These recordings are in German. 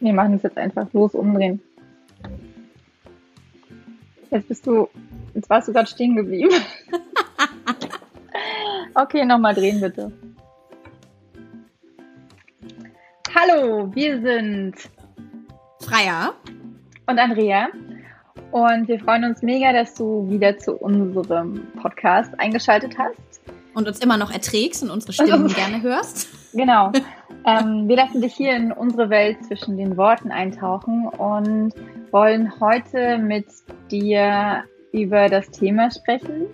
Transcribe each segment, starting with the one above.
Wir machen es jetzt einfach los umdrehen. Jetzt bist du, jetzt warst du gerade stehen geblieben. okay, nochmal drehen bitte. Hallo, wir sind Freier und Andrea. Und wir freuen uns mega, dass du wieder zu unserem Podcast eingeschaltet hast. Und uns immer noch erträgst und unsere Stimmen gerne hörst. Genau. Ähm, wir lassen dich hier in unsere Welt zwischen den Worten eintauchen und wollen heute mit dir über das Thema sprechen.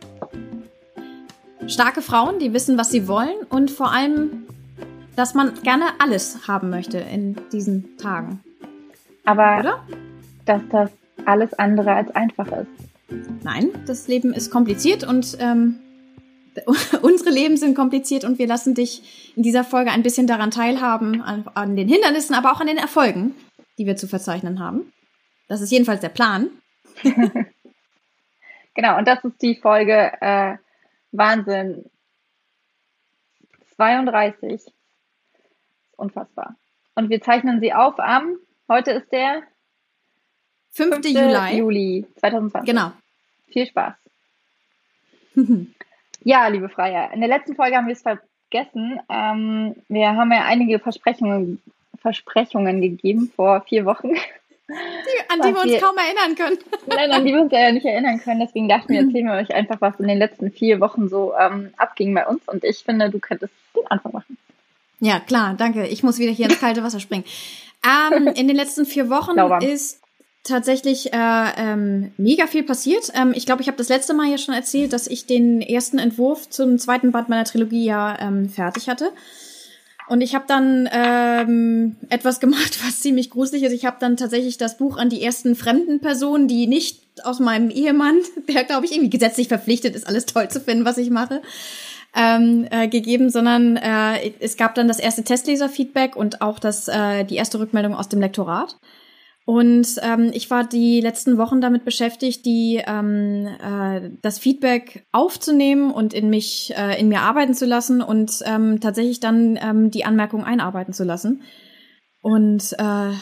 Starke Frauen, die wissen, was sie wollen und vor allem, dass man gerne alles haben möchte in diesen Tagen. Aber Oder? dass das alles andere als einfach ist. Nein, das Leben ist kompliziert und ähm, unsere Leben sind kompliziert und wir lassen dich in dieser Folge ein bisschen daran teilhaben, an, an, den Hindernissen, aber auch an den Erfolgen, die wir zu verzeichnen haben. Das ist jedenfalls der Plan. genau, und das ist die Folge äh, Wahnsinn 32. Unfassbar. Und wir zeichnen sie auf am, heute ist der 5. 5. Juli. Juli 2020. Genau. Viel Spaß. ja, liebe Freier, in der letzten Folge haben wir es vergessen. Ähm, wir haben ja einige Versprechungen, Versprechungen gegeben vor vier Wochen. Die, an die wir uns wir, kaum erinnern können. Nein, an die wir uns ja nicht erinnern können. Deswegen dachten wir, erzählen wir euch einfach, was in den letzten vier Wochen so ähm, abging bei uns. Und ich finde, du könntest den Anfang machen. Ja, klar, danke. Ich muss wieder hier ins kalte Wasser springen. Ähm, in den letzten vier Wochen ist tatsächlich äh, ähm, mega viel passiert. Ähm, ich glaube, ich habe das letzte Mal ja schon erzählt, dass ich den ersten Entwurf zum zweiten Band meiner Trilogie ja ähm, fertig hatte. Und ich habe dann ähm, etwas gemacht, was ziemlich gruselig ist. Ich habe dann tatsächlich das Buch an die ersten fremden Personen, die nicht aus meinem Ehemann, der glaube ich irgendwie gesetzlich verpflichtet ist, alles toll zu finden, was ich mache, ähm, äh, gegeben, sondern äh, es gab dann das erste Testleser-Feedback und auch das, äh, die erste Rückmeldung aus dem Lektorat. Und ähm, ich war die letzten Wochen damit beschäftigt, die ähm, äh, das Feedback aufzunehmen und in mich, äh, in mir arbeiten zu lassen und ähm, tatsächlich dann ähm, die Anmerkung einarbeiten zu lassen. Und äh,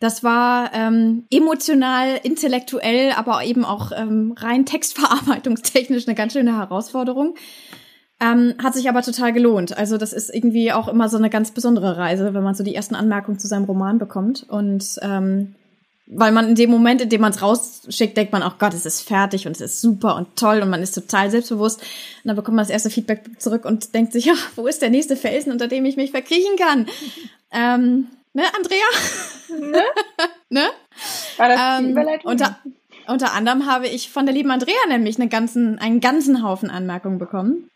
das war ähm, emotional, intellektuell, aber eben auch ähm, rein textverarbeitungstechnisch eine ganz schöne Herausforderung. Ähm, hat sich aber total gelohnt. Also das ist irgendwie auch immer so eine ganz besondere Reise, wenn man so die ersten Anmerkungen zu seinem Roman bekommt. Und ähm, weil man in dem Moment, in dem man es rausschickt, denkt man, auch oh Gott, es ist fertig und es ist super und toll und man ist total selbstbewusst. Und dann bekommt man das erste Feedback zurück und denkt sich, ja, wo ist der nächste Felsen, unter dem ich mich verkriechen kann? Ähm, ne, Andrea? Ne? ne? War das die ähm, Überleitung? Unter, unter anderem habe ich von der lieben Andrea nämlich einen ganzen, einen ganzen Haufen Anmerkungen bekommen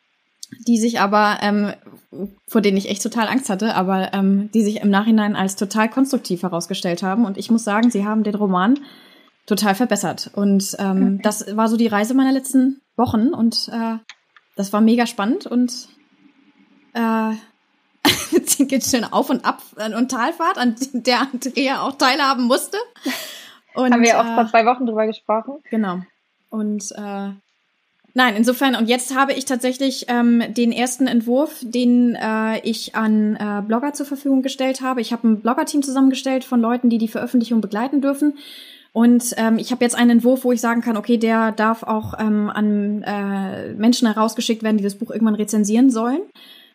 die sich aber, ähm, vor denen ich echt total Angst hatte, aber ähm, die sich im Nachhinein als total konstruktiv herausgestellt haben. Und ich muss sagen, sie haben den Roman total verbessert. Und ähm, okay. das war so die Reise meiner letzten Wochen und äh, das war mega spannend und äh, geht schön auf und ab und Talfahrt, an der Andrea auch teilhaben musste. Und, Haben wir auch äh, vor zwei Wochen drüber gesprochen. Genau. Und äh, Nein, insofern, und jetzt habe ich tatsächlich ähm, den ersten Entwurf, den äh, ich an äh, Blogger zur Verfügung gestellt habe. Ich habe ein Blogger-Team zusammengestellt von Leuten, die die Veröffentlichung begleiten dürfen. Und ähm, ich habe jetzt einen Entwurf, wo ich sagen kann, okay, der darf auch ähm, an äh, Menschen herausgeschickt werden, die das Buch irgendwann rezensieren sollen.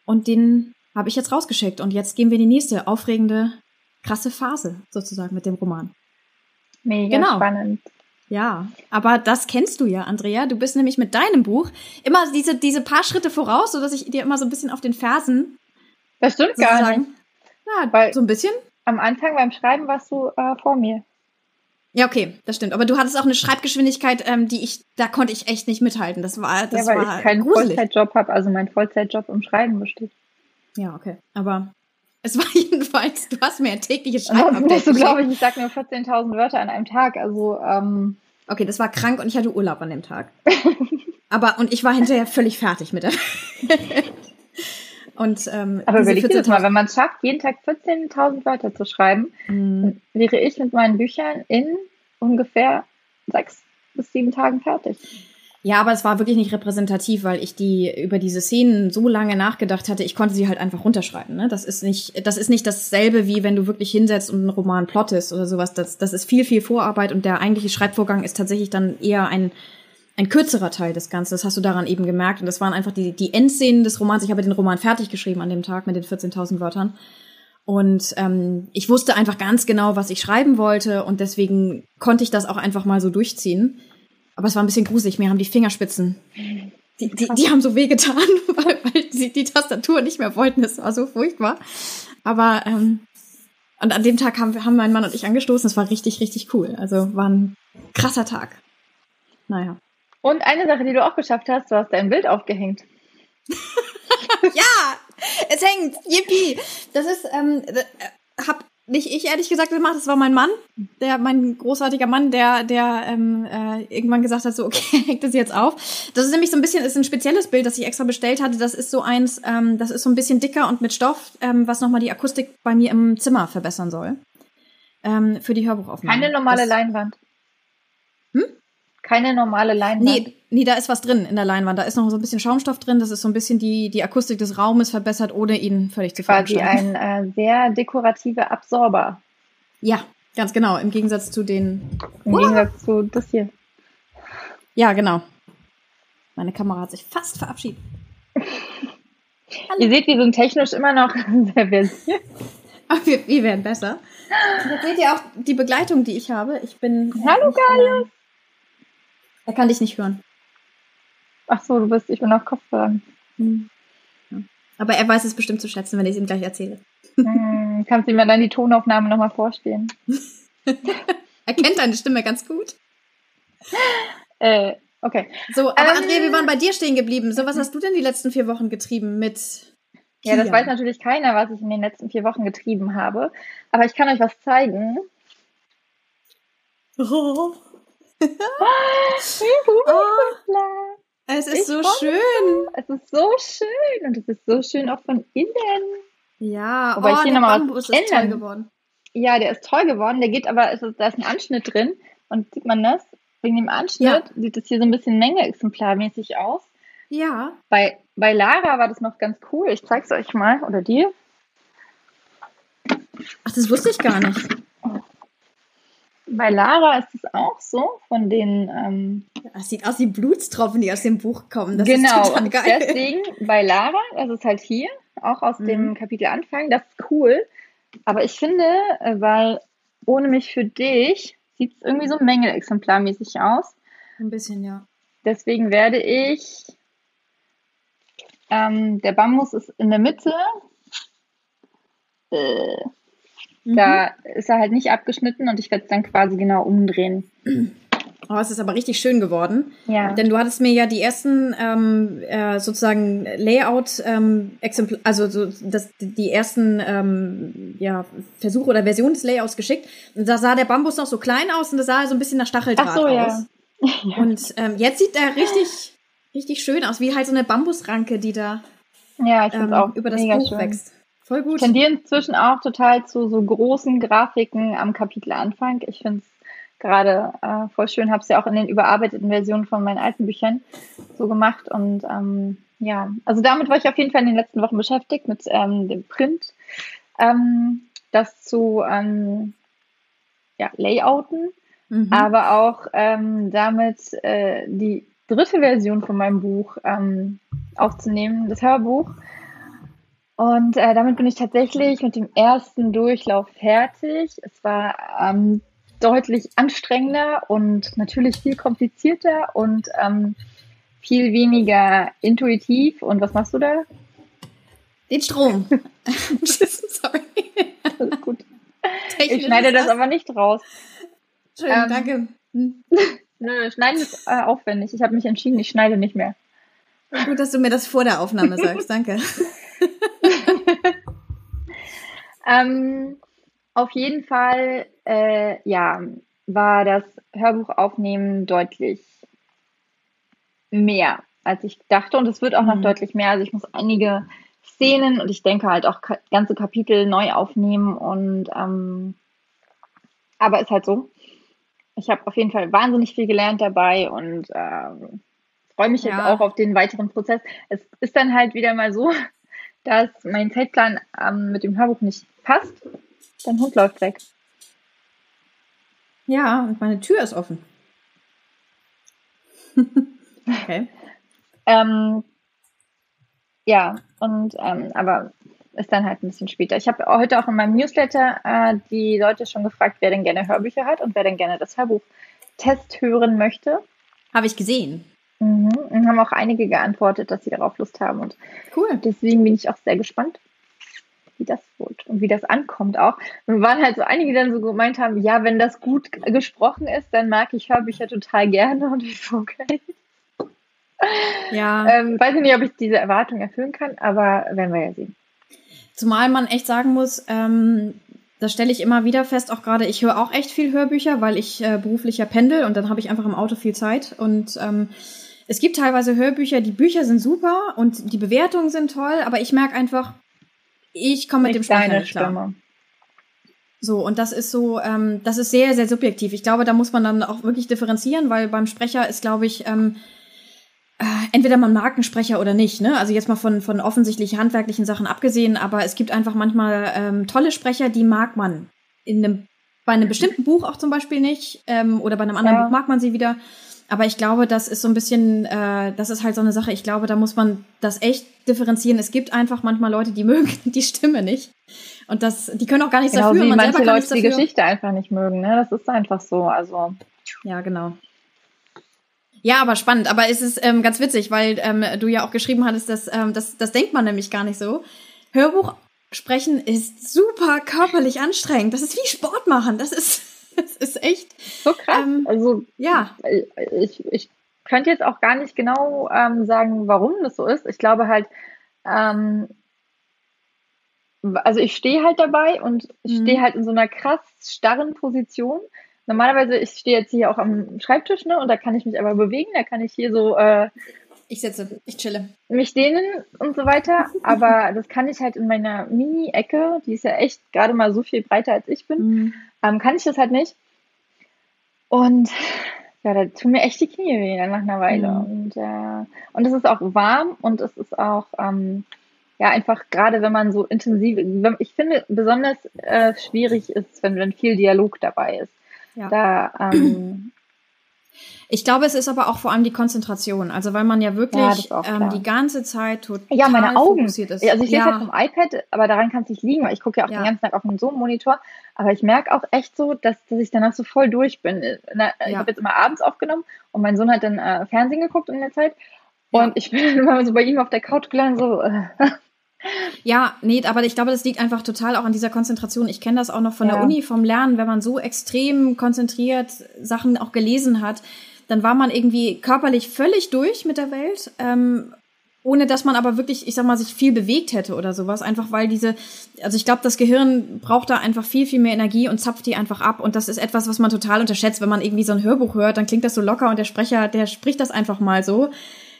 Und den habe ich jetzt rausgeschickt. Und jetzt gehen wir in die nächste aufregende, krasse Phase sozusagen mit dem Roman. Mega genau. spannend. Ja, aber das kennst du ja, Andrea. Du bist nämlich mit deinem Buch immer diese, diese paar Schritte voraus, so dass ich dir immer so ein bisschen auf den Fersen. Das stimmt gar nicht. Ja, Weil so ein bisschen. Am Anfang beim Schreiben warst du äh, vor mir. Ja, okay, das stimmt. Aber du hattest auch eine Schreibgeschwindigkeit, ähm, die ich, da konnte ich echt nicht mithalten. Das war, das ja, weil war ich keinen gruselig. Vollzeitjob habe, also mein Vollzeitjob im Schreiben besteht. Ja, okay. Aber es war jedenfalls, du hast mir ein tägliches Schreibupdate Das du, glaube ich, ich sag nur 14.000 Wörter an einem Tag. Also, ähm, Okay, das war krank und ich hatte Urlaub an dem Tag. Aber, und ich war hinterher völlig fertig mit der. und, ähm, Aber überleg dir das mal, wenn man es schafft, jeden Tag 14.000 Wörter zu schreiben, mhm. wäre ich mit meinen Büchern in ungefähr sechs bis sieben Tagen fertig. Ja, aber es war wirklich nicht repräsentativ, weil ich die über diese Szenen so lange nachgedacht hatte, ich konnte sie halt einfach runterschreiben. Ne? Das ist nicht, das ist nicht dasselbe wie wenn du wirklich hinsetzt und einen Roman plottest oder sowas. Das, das ist viel, viel Vorarbeit und der eigentliche Schreibvorgang ist tatsächlich dann eher ein ein kürzerer Teil des Ganzen. Das hast du daran eben gemerkt. Und das waren einfach die, die Endszenen des Romans. Ich habe den Roman fertig geschrieben an dem Tag mit den 14.000 Wörtern. Und ähm, ich wusste einfach ganz genau, was ich schreiben wollte. Und deswegen konnte ich das auch einfach mal so durchziehen. Aber es war ein bisschen gruselig. Mir haben die Fingerspitzen, die, die, die haben so wehgetan, weil, weil sie die Tastatur nicht mehr wollten. Es war so furchtbar. Aber ähm, und an dem Tag haben, haben mein Mann und ich angestoßen. Es war richtig, richtig cool. Also war ein krasser Tag. Naja. Und eine Sache, die du auch geschafft hast, du hast dein Bild aufgehängt. ja, es hängt. Yippie. Das ist, ähm, äh, hab nicht ich ehrlich gesagt gemacht, das war mein Mann, der mein großartiger Mann, der der ähm, äh, irgendwann gesagt hat, so okay, hängt das jetzt auf. Das ist nämlich so ein bisschen, ist ein spezielles Bild, das ich extra bestellt hatte. Das ist so eins, ähm, das ist so ein bisschen dicker und mit Stoff, ähm, was nochmal die Akustik bei mir im Zimmer verbessern soll. Ähm, für die Hörbuchaufnahme. Keine normale das, Leinwand. Hm? Keine normale Leinwand. Nee, nee, da ist was drin in der Leinwand. Da ist noch so ein bisschen Schaumstoff drin. Das ist so ein bisschen die, die Akustik des Raumes verbessert, ohne ihn völlig zu Quasi ein äh, sehr dekorativer Absorber. Ja, ganz genau. Im Gegensatz zu den. Im uh! Gegensatz zu das hier. Ja, genau. Meine Kamera hat sich fast verabschiedet. Ihr seht, wir sind technisch immer noch sehr versiert. Aber wir, wir werden besser. Jetzt seht ihr auch die Begleitung, die ich habe. Ich bin. Hallo, Galius. Er kann dich nicht hören. Ach so, du bist, ich bin auf Kopfhörern. Hm. Aber er weiß es bestimmt zu schätzen, wenn ich es ihm gleich erzähle. Hm, kannst du ihm dann die Tonaufnahme nochmal vorstellen? er kennt deine Stimme ganz gut. Äh, okay. So, aber ähm, Andrea, wir waren bei dir stehen geblieben. So, was hast du denn die letzten vier Wochen getrieben mit? Ja, das weiß natürlich keiner, was ich in den letzten vier Wochen getrieben habe. Aber ich kann euch was zeigen. Oh oh, es ist ich so schön. Es ist so schön und es ist so schön auch von innen. Ja, aber oh, ich hier der Bambus ist toll geworden. Ja, der ist toll geworden. Der geht aber, ist, da ist ein Anschnitt drin und sieht man das? Wegen dem Anschnitt ja. sieht es hier so ein bisschen Menge-exemplarmäßig aus. Ja. Bei, bei Lara war das noch ganz cool. Ich zeig's euch mal. Oder dir? Ach, das wusste ich gar nicht. Bei Lara ist es auch so, von den. Ähm, das sieht aus wie Blutstropfen, die aus dem Buch kommen. Das genau, ist total geil. deswegen bei Lara, das ist halt hier, auch aus mhm. dem Kapitel Anfang, das ist cool. Aber ich finde, äh, weil ohne mich für dich sieht es irgendwie so mängelexemplarmäßig aus. Ein bisschen, ja. Deswegen werde ich. Ähm, der Bambus ist in der Mitte. Äh, da mhm. ist er halt nicht abgeschnitten und ich werde es dann quasi genau umdrehen. Oh, es ist aber richtig schön geworden. Ja. Denn du hattest mir ja die ersten ähm, äh, sozusagen Layout ähm, also so das, die ersten ähm, ja, Versuche oder Versionen des Layouts geschickt. Und da sah der Bambus noch so klein aus und das sah so ein bisschen nach Stacheldraht Ach so, aus. Ja. Und ähm, jetzt sieht er richtig, richtig schön aus, wie halt so eine Bambusranke, die da ja, ich ähm, auch über das Buch schön. wächst. Voll gut. Ich tendiere inzwischen auch total zu so großen Grafiken am Kapitelanfang. Ich finde es gerade äh, voll schön, habe es ja auch in den überarbeiteten Versionen von meinen alten Büchern so gemacht. Und ähm, ja, also damit war ich auf jeden Fall in den letzten Wochen beschäftigt mit ähm, dem Print. Ähm, das zu ähm, ja, Layouten, mhm. aber auch ähm, damit äh, die dritte Version von meinem Buch ähm, aufzunehmen, das Hörbuch. Und äh, damit bin ich tatsächlich mit dem ersten Durchlauf fertig. Es war ähm, deutlich anstrengender und natürlich viel komplizierter und ähm, viel weniger intuitiv. Und was machst du da? Den Strom. Sorry. Alles gut. Ich schneide das aber nicht raus. Schön, ähm, danke. Hm. Nö, schneiden ist äh, aufwendig. Ich habe mich entschieden, ich schneide nicht mehr. Gut, dass du mir das vor der Aufnahme sagst. Danke. Ähm, auf jeden Fall, äh, ja, war das Hörbuchaufnehmen deutlich mehr, als ich dachte. Und es wird auch noch mhm. deutlich mehr. Also ich muss einige Szenen und ich denke halt auch ganze Kapitel neu aufnehmen. Und ähm, aber ist halt so. Ich habe auf jeden Fall wahnsinnig viel gelernt dabei und ähm, freue mich ja. jetzt auch auf den weiteren Prozess. Es ist dann halt wieder mal so, dass mein Zeitplan ähm, mit dem Hörbuch nicht passt. Dein Hund läuft weg. Ja, und meine Tür ist offen. okay. ähm, ja, und ähm, aber ist dann halt ein bisschen später. Ich habe heute auch in meinem Newsletter äh, die Leute schon gefragt, wer denn gerne Hörbücher hat und wer denn gerne das Hörbuch-Test hören möchte. Habe ich gesehen. Mhm. Und haben auch einige geantwortet, dass sie darauf Lust haben. Und cool. Deswegen bin ich auch sehr gespannt, wie das wird und wie das ankommt auch. Und waren halt so einige, die dann so gemeint haben, ja, wenn das gut gesprochen ist, dann mag ich Hörbücher total gerne und ich so, okay. Ja. Ähm, weiß ich nicht, ob ich diese Erwartung erfüllen kann, aber werden wir ja sehen. Zumal man echt sagen muss, ähm, das stelle ich immer wieder fest, auch gerade, ich höre auch echt viel Hörbücher, weil ich äh, beruflich ja pendel und dann habe ich einfach im Auto viel Zeit. Und ähm, es gibt teilweise Hörbücher, die Bücher sind super und die Bewertungen sind toll, aber ich merke einfach, ich komme mit, dem Sprecher nicht klar. Stimme. So, und das ist so, ähm, das ist sehr, sehr subjektiv. Ich glaube, da muss man dann auch wirklich differenzieren, weil beim Sprecher ist, glaube ich, ähm, äh, entweder man mag einen Sprecher oder nicht, ne? Also jetzt mal von, von offensichtlich handwerklichen Sachen abgesehen, aber es gibt einfach manchmal ähm, tolle Sprecher, die mag man. In einem, bei einem bestimmten Buch auch zum Beispiel nicht, ähm, oder bei einem anderen ja. Buch mag man sie wieder. Aber ich glaube, das ist so ein bisschen, äh, das ist halt so eine Sache. Ich glaube, da muss man das echt differenzieren. Es gibt einfach manchmal Leute, die mögen die Stimme nicht. Und das, die können auch gar nichts genau, dafür. Wie man manche Leute die Geschichte einfach nicht mögen, ne? Das ist einfach so. Also. Ja, genau. Ja, aber spannend. Aber es ist ähm, ganz witzig, weil ähm, du ja auch geschrieben hattest, dass ähm, das, das denkt man nämlich gar nicht so. Hörbuch sprechen ist super körperlich anstrengend. Das ist wie Sport machen. Das ist, das ist echt so krass. Ähm, also ja, ich, ich könnte jetzt auch gar nicht genau ähm, sagen, warum das so ist. Ich glaube halt, ähm, also ich stehe halt dabei und ich mhm. stehe halt in so einer krass starren Position normalerweise, ich stehe jetzt hier auch am Schreibtisch, ne, und da kann ich mich aber bewegen, da kann ich hier so, äh, ich sitze, ich chille. Mich dehnen und so weiter, aber das kann ich halt in meiner Mini-Ecke, die ist ja echt gerade mal so viel breiter als ich bin, mhm. ähm, kann ich das halt nicht. Und ja, da tun mir echt die Knie weh nach einer Weile. Mhm. Und, äh, und es ist auch warm und es ist auch, ähm, ja, einfach gerade wenn man so intensiv, ich finde besonders äh, schwierig ist, wenn, wenn viel Dialog dabei ist. Ja. Da, ähm, ich glaube, es ist aber auch vor allem die Konzentration. Also weil man ja wirklich ja, ähm, die ganze Zeit total Ja, meine Augen. Also ich ja. lese halt vom iPad, aber daran kann es nicht liegen, weil ich gucke ja auch ja. den ganzen Tag auf einen Zoom-Monitor. Aber ich merke auch echt so, dass, dass ich danach so voll durch bin. Na, ich habe jetzt immer abends aufgenommen und mein Sohn hat dann äh, Fernsehen geguckt in der Zeit. Und ich bin immer so bei ihm auf der Couch gelandet, so, äh, ja, nee, aber ich glaube, das liegt einfach total auch an dieser Konzentration. Ich kenne das auch noch von ja. der Uni, vom Lernen, wenn man so extrem konzentriert Sachen auch gelesen hat, dann war man irgendwie körperlich völlig durch mit der Welt, ähm, ohne dass man aber wirklich, ich sag mal, sich viel bewegt hätte oder sowas. Einfach weil diese, also ich glaube, das Gehirn braucht da einfach viel, viel mehr Energie und zapft die einfach ab. Und das ist etwas, was man total unterschätzt. Wenn man irgendwie so ein Hörbuch hört, dann klingt das so locker und der Sprecher, der spricht das einfach mal so.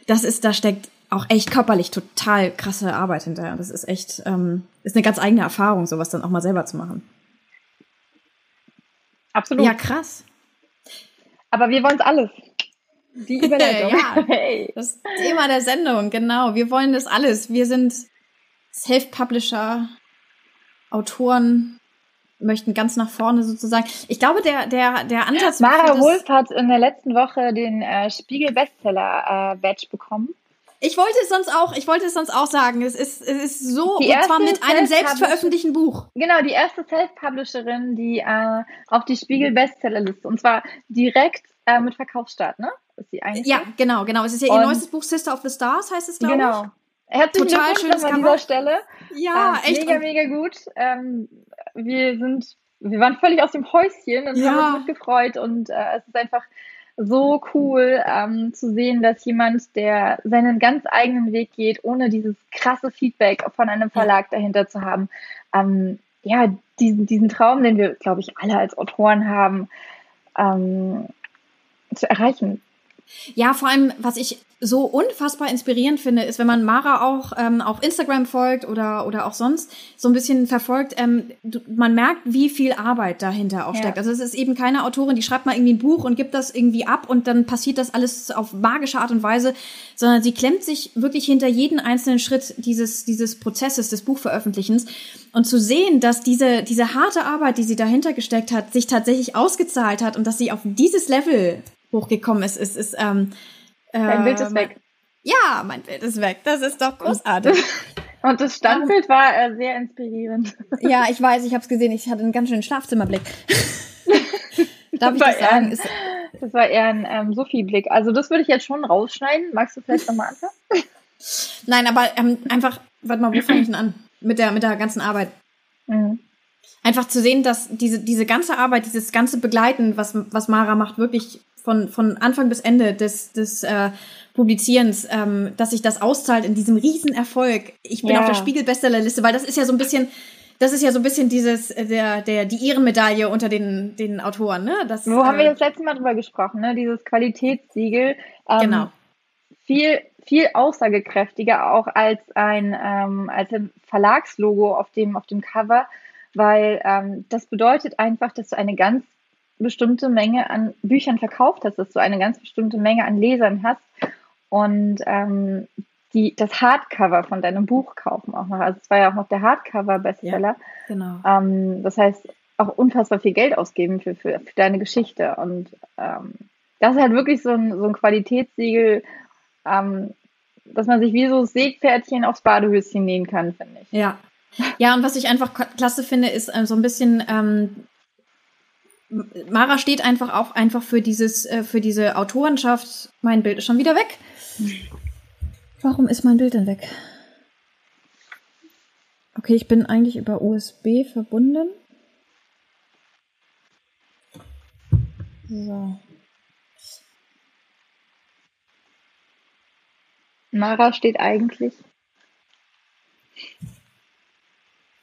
Das ist, da steckt auch echt körperlich total krasse Arbeit hinterher. Das ist echt, ähm, ist eine ganz eigene Erfahrung, sowas dann auch mal selber zu machen. Absolut. Ja, krass. Aber wir wollen es alles. Die Überleitung. ja, hey. das Thema der Sendung, genau. Wir wollen das alles. Wir sind Self-Publisher, Autoren, möchten ganz nach vorne sozusagen. Ich glaube, der, der, der Ansatz. Mara Wolf hat in der letzten Woche den äh, Spiegel Bestseller äh, bekommen. Ich wollte es sonst auch, ich wollte es sonst auch sagen. Es ist, es ist so, die und zwar mit einem selbstveröffentlichten Buch. Genau, die erste Self-Publisherin, die äh, auf die Spiegel Bestsellerliste und zwar direkt äh, mit Verkaufsstart, ne? Ist sie eigentlich? Ja, genau, genau. Es ist ja und ihr neuestes Buch Sister of the Stars, heißt es, glaube genau. ich. Genau. Herzlichen Total schönes an dieser Stelle. Ja, ähm, echt. Mega, mega gut. Ähm, wir sind, wir waren völlig aus dem Häuschen und ja. haben uns mitgefreut und äh, es ist einfach so cool ähm, zu sehen, dass jemand, der seinen ganz eigenen Weg geht, ohne dieses krasse Feedback von einem Verlag dahinter zu haben, ähm, ja, diesen, diesen Traum, den wir, glaube ich, alle als Autoren haben, ähm, zu erreichen. Ja, vor allem, was ich so unfassbar inspirierend finde, ist, wenn man Mara auch ähm, auf Instagram folgt oder, oder auch sonst so ein bisschen verfolgt, ähm, du, man merkt, wie viel Arbeit dahinter auch steckt. Ja. Also es ist eben keine Autorin, die schreibt mal irgendwie ein Buch und gibt das irgendwie ab und dann passiert das alles auf magische Art und Weise, sondern sie klemmt sich wirklich hinter jeden einzelnen Schritt dieses, dieses Prozesses des Buchveröffentlichens. Und zu sehen, dass diese, diese harte Arbeit, die sie dahinter gesteckt hat, sich tatsächlich ausgezahlt hat und dass sie auf dieses Level hochgekommen ist, ist, ist ähm, Dein Bild ist ähm, weg. Ja, mein Bild ist weg. Das ist doch großartig. Und das Standbild war äh, sehr inspirierend. Ja, ich weiß, ich habe es gesehen. Ich hatte einen ganz schönen Schlafzimmerblick. Darf ich das sagen? Ein, das war eher ein ähm, Sophie-Blick. Also das würde ich jetzt schon rausschneiden. Magst du vielleicht nochmal anfangen? Nein, aber ähm, einfach, warte mal, wo fange ich denn an? Mit der, mit der ganzen Arbeit. Mhm. Einfach zu sehen, dass diese, diese ganze Arbeit, dieses ganze Begleiten, was, was Mara macht, wirklich von, von Anfang bis Ende des, des äh, Publizierens, ähm, dass sich das auszahlt in diesem Riesenerfolg. Ich bin ja. auf der Spiegel-Bestsellerliste, weil das ist ja so ein bisschen, das ist ja so ein bisschen dieses, äh, der, der, die Ehrenmedaille unter den, den Autoren, ne? Das, Wo äh, haben wir das letzte Mal drüber gesprochen, ne? Dieses Qualitätssiegel. Ähm, genau. Viel, viel aussagekräftiger auch als ein, ähm, als ein Verlagslogo auf dem, auf dem Cover, weil ähm, das bedeutet einfach, dass du eine ganz bestimmte Menge an Büchern verkauft hast, dass du eine ganz bestimmte Menge an Lesern hast und ähm, die das Hardcover von deinem Buch kaufen auch noch. Also es war ja auch noch der Hardcover-Bestseller. Ja, genau. Ähm, das heißt, auch unfassbar viel Geld ausgeben für, für, für deine Geschichte. Und ähm, das ist halt wirklich so ein, so ein Qualitätssiegel, ähm, dass man sich wie so Segpferdchen aufs Badehöschen nähen kann, finde ich. Ja. Ja, und was ich einfach klasse finde, ist äh, so ein bisschen ähm, Mara steht einfach auch einfach für dieses, äh, für diese Autorenschaft. Mein Bild ist schon wieder weg. Warum ist mein Bild denn weg? Okay, ich bin eigentlich über USB verbunden. So. Mara steht eigentlich.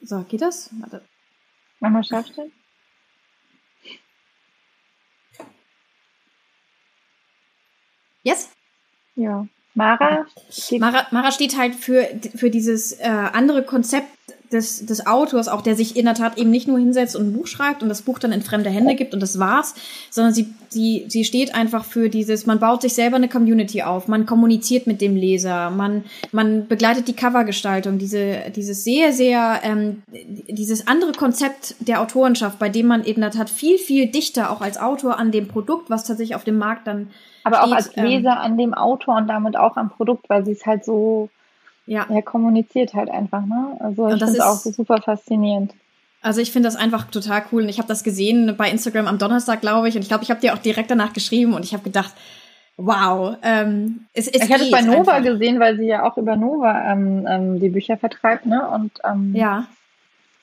So, geht das? Warte. Mama scharf Yes? Ja. Mara steht, Mara, Mara steht halt für, für dieses äh, andere Konzept des, des Autors, auch der sich in der Tat eben nicht nur hinsetzt und ein Buch schreibt und das Buch dann in fremde Hände gibt und das war's, sondern sie, sie, sie steht einfach für dieses, man baut sich selber eine Community auf, man kommuniziert mit dem Leser, man, man begleitet die Covergestaltung, diese, dieses sehr, sehr, ähm, dieses andere Konzept der Autorenschaft, bei dem man eben in der Tat viel, viel dichter auch als Autor an dem Produkt, was tatsächlich auf dem Markt dann aber auch als ähm, Leser an dem Autor und damit auch am Produkt, weil sie es halt so ja. er kommuniziert halt einfach. Ne? Also ich finde es auch super faszinierend. Also ich finde das einfach total cool und ich habe das gesehen bei Instagram am Donnerstag, glaube ich, und ich glaube, ich habe dir auch direkt danach geschrieben und ich habe gedacht, wow. Ähm, es, es ich hatte es bei Nova einfach. gesehen, weil sie ja auch über Nova ähm, ähm, die Bücher vertreibt, ne? Und ähm, ja,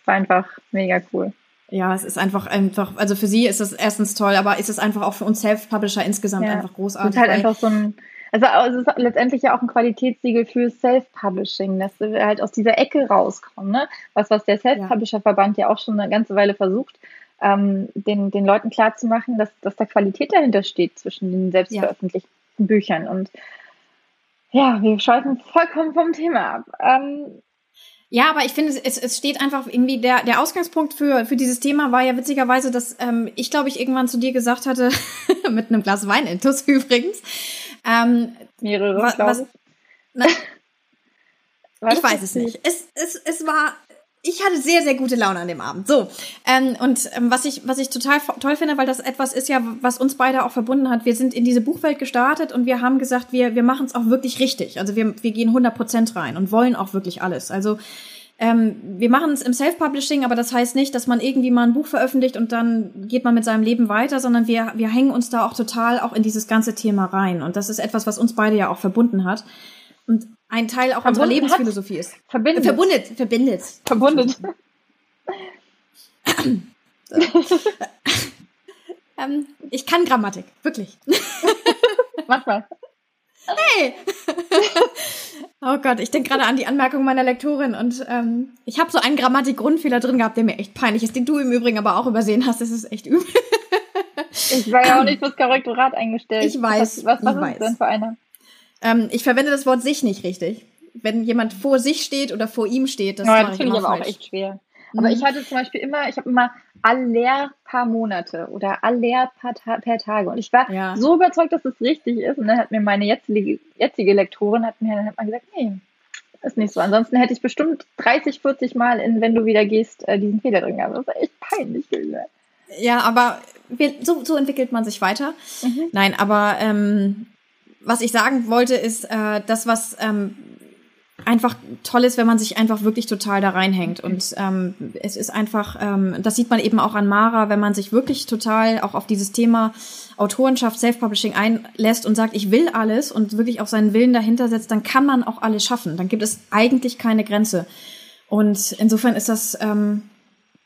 war einfach mega cool. Ja, es ist einfach einfach, also für sie ist es erstens toll, aber ist es einfach auch für uns Self-Publisher insgesamt ja. einfach großartig. Es ist halt einfach so ein, also es ist letztendlich ja auch ein Qualitätssiegel für Self-Publishing, dass wir halt aus dieser Ecke rauskommen, ne? Was, was der Self-Publisher-Verband ja auch schon eine ganze Weile versucht, ähm, den, den Leuten klarzumachen, dass, dass da Qualität dahinter steht zwischen den selbstveröffentlichten ja. Büchern. Und ja, wir schweifen vollkommen vom Thema ab. Ähm, ja, aber ich finde, es, es steht einfach irgendwie, der, der Ausgangspunkt für, für dieses Thema war ja witzigerweise, dass ähm, ich, glaube ich, irgendwann zu dir gesagt hatte, mit einem Glas Wein in Tuss übrigens. Ähm, Mehrere, was, was, na, ich weiß es nicht. Es, es, es war ich hatte sehr, sehr gute Laune an dem Abend. So. Ähm, und ähm, was ich, was ich total toll finde, weil das etwas ist ja, was uns beide auch verbunden hat. Wir sind in diese Buchwelt gestartet und wir haben gesagt, wir, wir machen es auch wirklich richtig. Also wir, wir gehen 100 Prozent rein und wollen auch wirklich alles. Also ähm, wir machen es im Self-Publishing, aber das heißt nicht, dass man irgendwie mal ein Buch veröffentlicht und dann geht man mit seinem Leben weiter, sondern wir, wir hängen uns da auch total auch in dieses ganze Thema rein. Und das ist etwas, was uns beide ja auch verbunden hat. Und ein Teil auch unserer Lebensphilosophie ist. Verbindet. Verbundet. Verbindet. Verbundet. ähm, ich kann Grammatik, wirklich. Mach mal. Hey! oh Gott, ich denke gerade an die Anmerkung meiner Lektorin und ähm, ich habe so einen Grammatik-Grundfehler drin gehabt, der mir echt peinlich ist, den du im Übrigen aber auch übersehen hast. Das ist echt übel. Ich war ja auch nicht fürs Korrektorat eingestellt. Ich weiß. Was, was, was ich ist weiß. denn für einer? Ähm, ich verwende das Wort sich nicht richtig. Wenn jemand vor sich steht oder vor ihm steht, das, ja, das finde ich aber falsch. auch echt schwer. Aber mhm. ich hatte zum Beispiel immer, ich habe immer aller paar Monate oder aller paar, Ta per Tage. Und ich war ja. so überzeugt, dass es richtig ist. Und dann hat mir meine jetzige, jetzige Lektorin hat mir dann hat man gesagt, nee, ist nicht so. Ansonsten hätte ich bestimmt 30, 40 Mal in Wenn du wieder gehst, äh, diesen Fehler drin gehabt. Das ist echt peinlich. Ja, aber wir, so, so entwickelt man sich weiter. Mhm. Nein, aber ähm, was ich sagen wollte, ist, äh, das, was ähm, einfach toll ist, wenn man sich einfach wirklich total da reinhängt. Und ähm, es ist einfach, ähm, das sieht man eben auch an Mara, wenn man sich wirklich total auch auf dieses Thema Autorenschaft, Self-Publishing einlässt und sagt, ich will alles und wirklich auch seinen Willen dahinter setzt, dann kann man auch alles schaffen. Dann gibt es eigentlich keine Grenze. Und insofern ist das, ähm,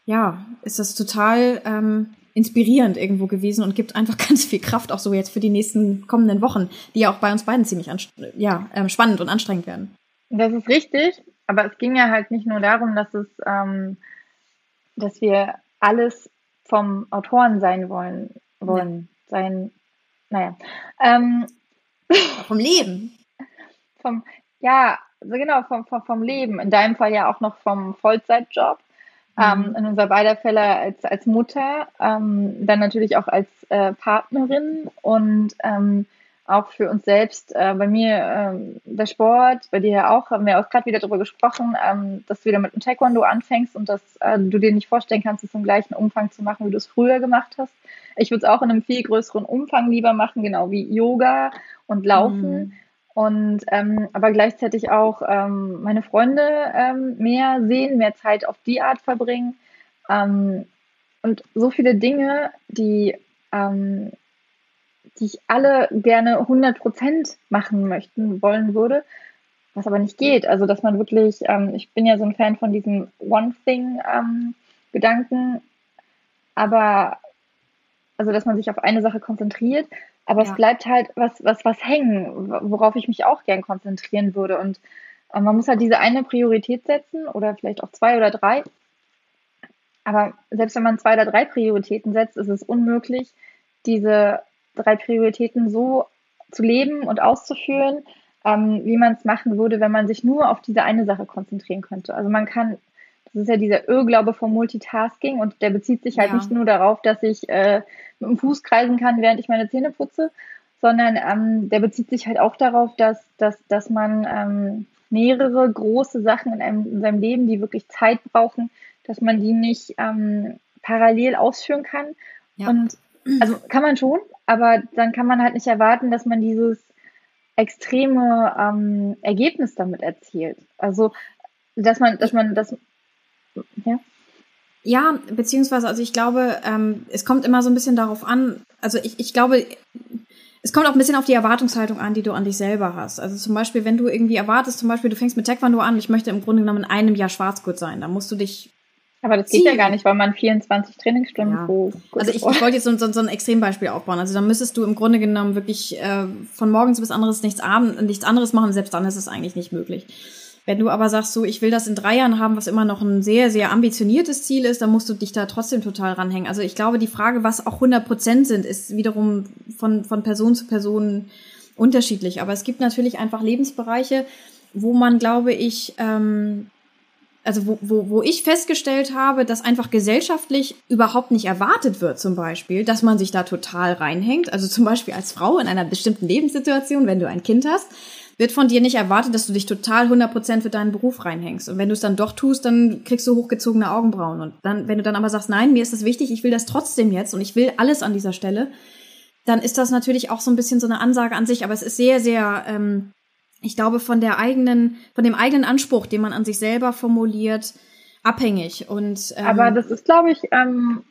ja, ist das total ähm, inspirierend irgendwo gewesen und gibt einfach ganz viel Kraft auch so jetzt für die nächsten kommenden Wochen, die ja auch bei uns beiden ziemlich ja, ähm, spannend und anstrengend werden. Das ist richtig, aber es ging ja halt nicht nur darum, dass es, ähm, dass wir alles vom Autoren sein wollen, wollen, ja. sein, naja. Ähm, vom Leben. Vom, ja, so genau, vom, vom, vom Leben. In deinem Fall ja auch noch vom Vollzeitjob. Mhm. Ähm, in unser beider Fälle als, als Mutter, ähm, dann natürlich auch als äh, Partnerin und ähm, auch für uns selbst. Äh, bei mir ähm, der Sport, bei dir ja auch, haben wir auch gerade wieder darüber gesprochen, ähm, dass du wieder mit dem Taekwondo anfängst und dass äh, du dir nicht vorstellen kannst, es im gleichen Umfang zu machen, wie du es früher gemacht hast. Ich würde es auch in einem viel größeren Umfang lieber machen, genau wie Yoga und Laufen. Mhm. Und ähm, aber gleichzeitig auch ähm, meine Freunde ähm, mehr sehen, mehr Zeit auf die Art verbringen. Ähm, und so viele Dinge, die die ich alle gerne 100 Prozent machen möchten, wollen würde, was aber nicht geht. Also, dass man wirklich, ähm, ich bin ja so ein Fan von diesem One-Thing-Gedanken, ähm, aber also, dass man sich auf eine Sache konzentriert, aber ja. es bleibt halt was, was, was hängen, worauf ich mich auch gern konzentrieren würde. Und äh, man muss halt diese eine Priorität setzen oder vielleicht auch zwei oder drei. Aber selbst wenn man zwei oder drei Prioritäten setzt, ist es unmöglich, diese drei Prioritäten so zu leben und auszuführen, ähm, wie man es machen würde, wenn man sich nur auf diese eine Sache konzentrieren könnte. Also man kann, das ist ja dieser Irrglaube vom Multitasking und der bezieht sich halt ja. nicht nur darauf, dass ich äh, mit dem Fuß kreisen kann, während ich meine Zähne putze, sondern ähm, der bezieht sich halt auch darauf, dass, dass, dass man ähm, mehrere große Sachen in, einem, in seinem Leben, die wirklich Zeit brauchen, dass man die nicht ähm, parallel ausführen kann. Ja. Und also kann man schon, aber dann kann man halt nicht erwarten, dass man dieses extreme ähm, Ergebnis damit erzielt. Also, dass man, dass man das, ja. Ja, beziehungsweise, also ich glaube, ähm, es kommt immer so ein bisschen darauf an, also ich, ich glaube, es kommt auch ein bisschen auf die Erwartungshaltung an, die du an dich selber hast. Also zum Beispiel, wenn du irgendwie erwartest, zum Beispiel, du fängst mit Taekwondo an, ich möchte im Grunde genommen in einem Jahr Schwarzgurt sein, dann musst du dich aber das geht ja gar nicht, weil man 24 Trainingsstunden ja. pro. Also ich, ich wollte jetzt so, so, so, ein Extrembeispiel aufbauen. Also dann müsstest du im Grunde genommen wirklich äh, von morgens bis anderes nichts, abend, nichts anderes machen. Selbst dann ist es eigentlich nicht möglich. Wenn du aber sagst, so, ich will das in drei Jahren haben, was immer noch ein sehr, sehr ambitioniertes Ziel ist, dann musst du dich da trotzdem total ranhängen. Also ich glaube, die Frage, was auch 100 Prozent sind, ist wiederum von, von Person zu Person unterschiedlich. Aber es gibt natürlich einfach Lebensbereiche, wo man, glaube ich, ähm, also wo, wo, wo ich festgestellt habe, dass einfach gesellschaftlich überhaupt nicht erwartet wird, zum Beispiel, dass man sich da total reinhängt. Also zum Beispiel als Frau in einer bestimmten Lebenssituation, wenn du ein Kind hast, wird von dir nicht erwartet, dass du dich total 100% für deinen Beruf reinhängst. Und wenn du es dann doch tust, dann kriegst du hochgezogene Augenbrauen. Und dann, wenn du dann aber sagst, nein, mir ist das wichtig, ich will das trotzdem jetzt und ich will alles an dieser Stelle, dann ist das natürlich auch so ein bisschen so eine Ansage an sich. Aber es ist sehr, sehr ähm, ich glaube, von der eigenen, von dem eigenen Anspruch, den man an sich selber formuliert, abhängig. Und, ähm, Aber das ist, glaube ich, ähm,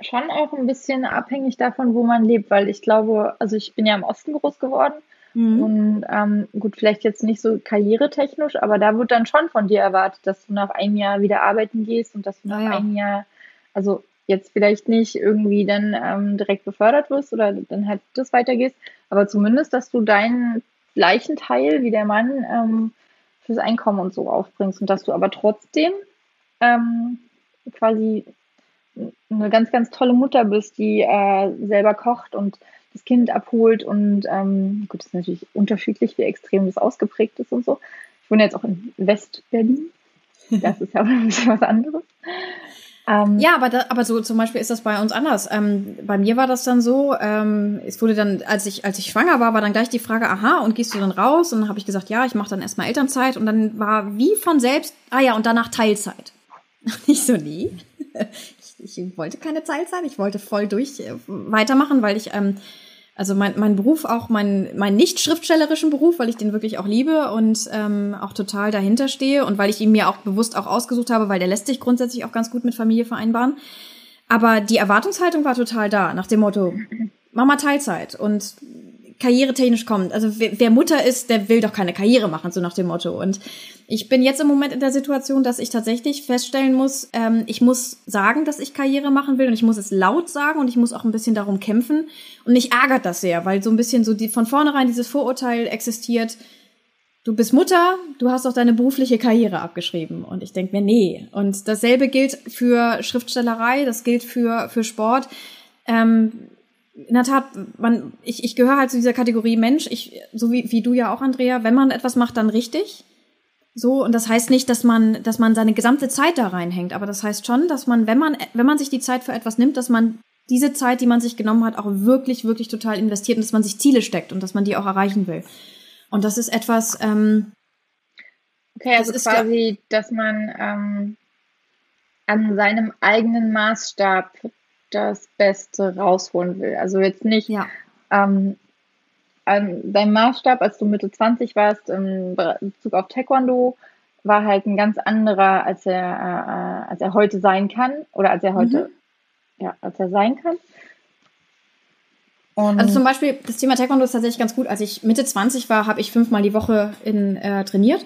schon auch ein bisschen abhängig davon, wo man lebt, weil ich glaube, also ich bin ja im Osten groß geworden mhm. und ähm, gut, vielleicht jetzt nicht so karrieretechnisch, aber da wird dann schon von dir erwartet, dass du nach einem Jahr wieder arbeiten gehst und dass du nach ja. einem Jahr, also jetzt vielleicht nicht irgendwie dann ähm, direkt befördert wirst oder dann halt das weitergehst, aber zumindest, dass du deinen gleichen Teil wie der Mann ähm, fürs Einkommen und so aufbringst und dass du aber trotzdem ähm, quasi eine, ganz, ganz tolle Mutter bist, die äh, selber kocht und das Kind abholt und ähm, gut, das ist natürlich unterschiedlich, wie extrem das ausgeprägt ist und so. Ich wohne jetzt auch in West-Berlin. Das ist ja auch ein bisschen was anderes. Ähm, ja, aber, da, aber so zum Beispiel ist das bei uns anders. Ähm, bei mir war das dann so, ähm, es wurde dann, als ich, als ich schwanger war, war dann gleich die Frage, aha, und gehst du dann raus? Und dann habe ich gesagt, ja, ich mache dann erstmal Elternzeit und dann war wie von selbst, ah ja, und danach Teilzeit. Nicht so nie. Ich, ich wollte keine Teilzeit, ich wollte voll durch äh, weitermachen, weil ich ähm, also mein, mein Beruf, auch mein, mein nicht schriftstellerischen Beruf, weil ich den wirklich auch liebe und ähm, auch total dahinter stehe und weil ich ihn mir auch bewusst auch ausgesucht habe, weil der lässt sich grundsätzlich auch ganz gut mit Familie vereinbaren. Aber die Erwartungshaltung war total da, nach dem Motto, Mama Teilzeit und karrieretechnisch kommt. Also wer, wer Mutter ist, der will doch keine Karriere machen, so nach dem Motto. Und ich bin jetzt im Moment in der Situation, dass ich tatsächlich feststellen muss, ähm, ich muss sagen, dass ich Karriere machen will und ich muss es laut sagen und ich muss auch ein bisschen darum kämpfen. Und mich ärgert das sehr, weil so ein bisschen so die, von vornherein dieses Vorurteil existiert, du bist Mutter, du hast auch deine berufliche Karriere abgeschrieben. Und ich denke mir, nee. Und dasselbe gilt für Schriftstellerei, das gilt für, für Sport. Ähm, in der Tat, man, ich, ich gehöre halt zu dieser Kategorie Mensch, ich, so wie, wie du ja auch, Andrea, wenn man etwas macht, dann richtig. So, und das heißt nicht, dass man, dass man seine gesamte Zeit da reinhängt, aber das heißt schon, dass man, wenn man, wenn man sich die Zeit für etwas nimmt, dass man diese Zeit, die man sich genommen hat, auch wirklich, wirklich total investiert und dass man sich Ziele steckt und dass man die auch erreichen will. Und das ist etwas, ähm, Okay, also das quasi, dass man ähm, an seinem eigenen Maßstab das Beste rausholen will. Also jetzt nicht ja. ähm, dein Maßstab, als du Mitte 20 warst, in Bezug auf Taekwondo, war halt ein ganz anderer, als er, äh, als er heute sein kann oder als er heute, mhm. ja, als er sein kann. Und also zum Beispiel, das Thema Taekwondo ist tatsächlich ganz gut. Als ich Mitte 20 war, habe ich fünfmal die Woche in, äh, trainiert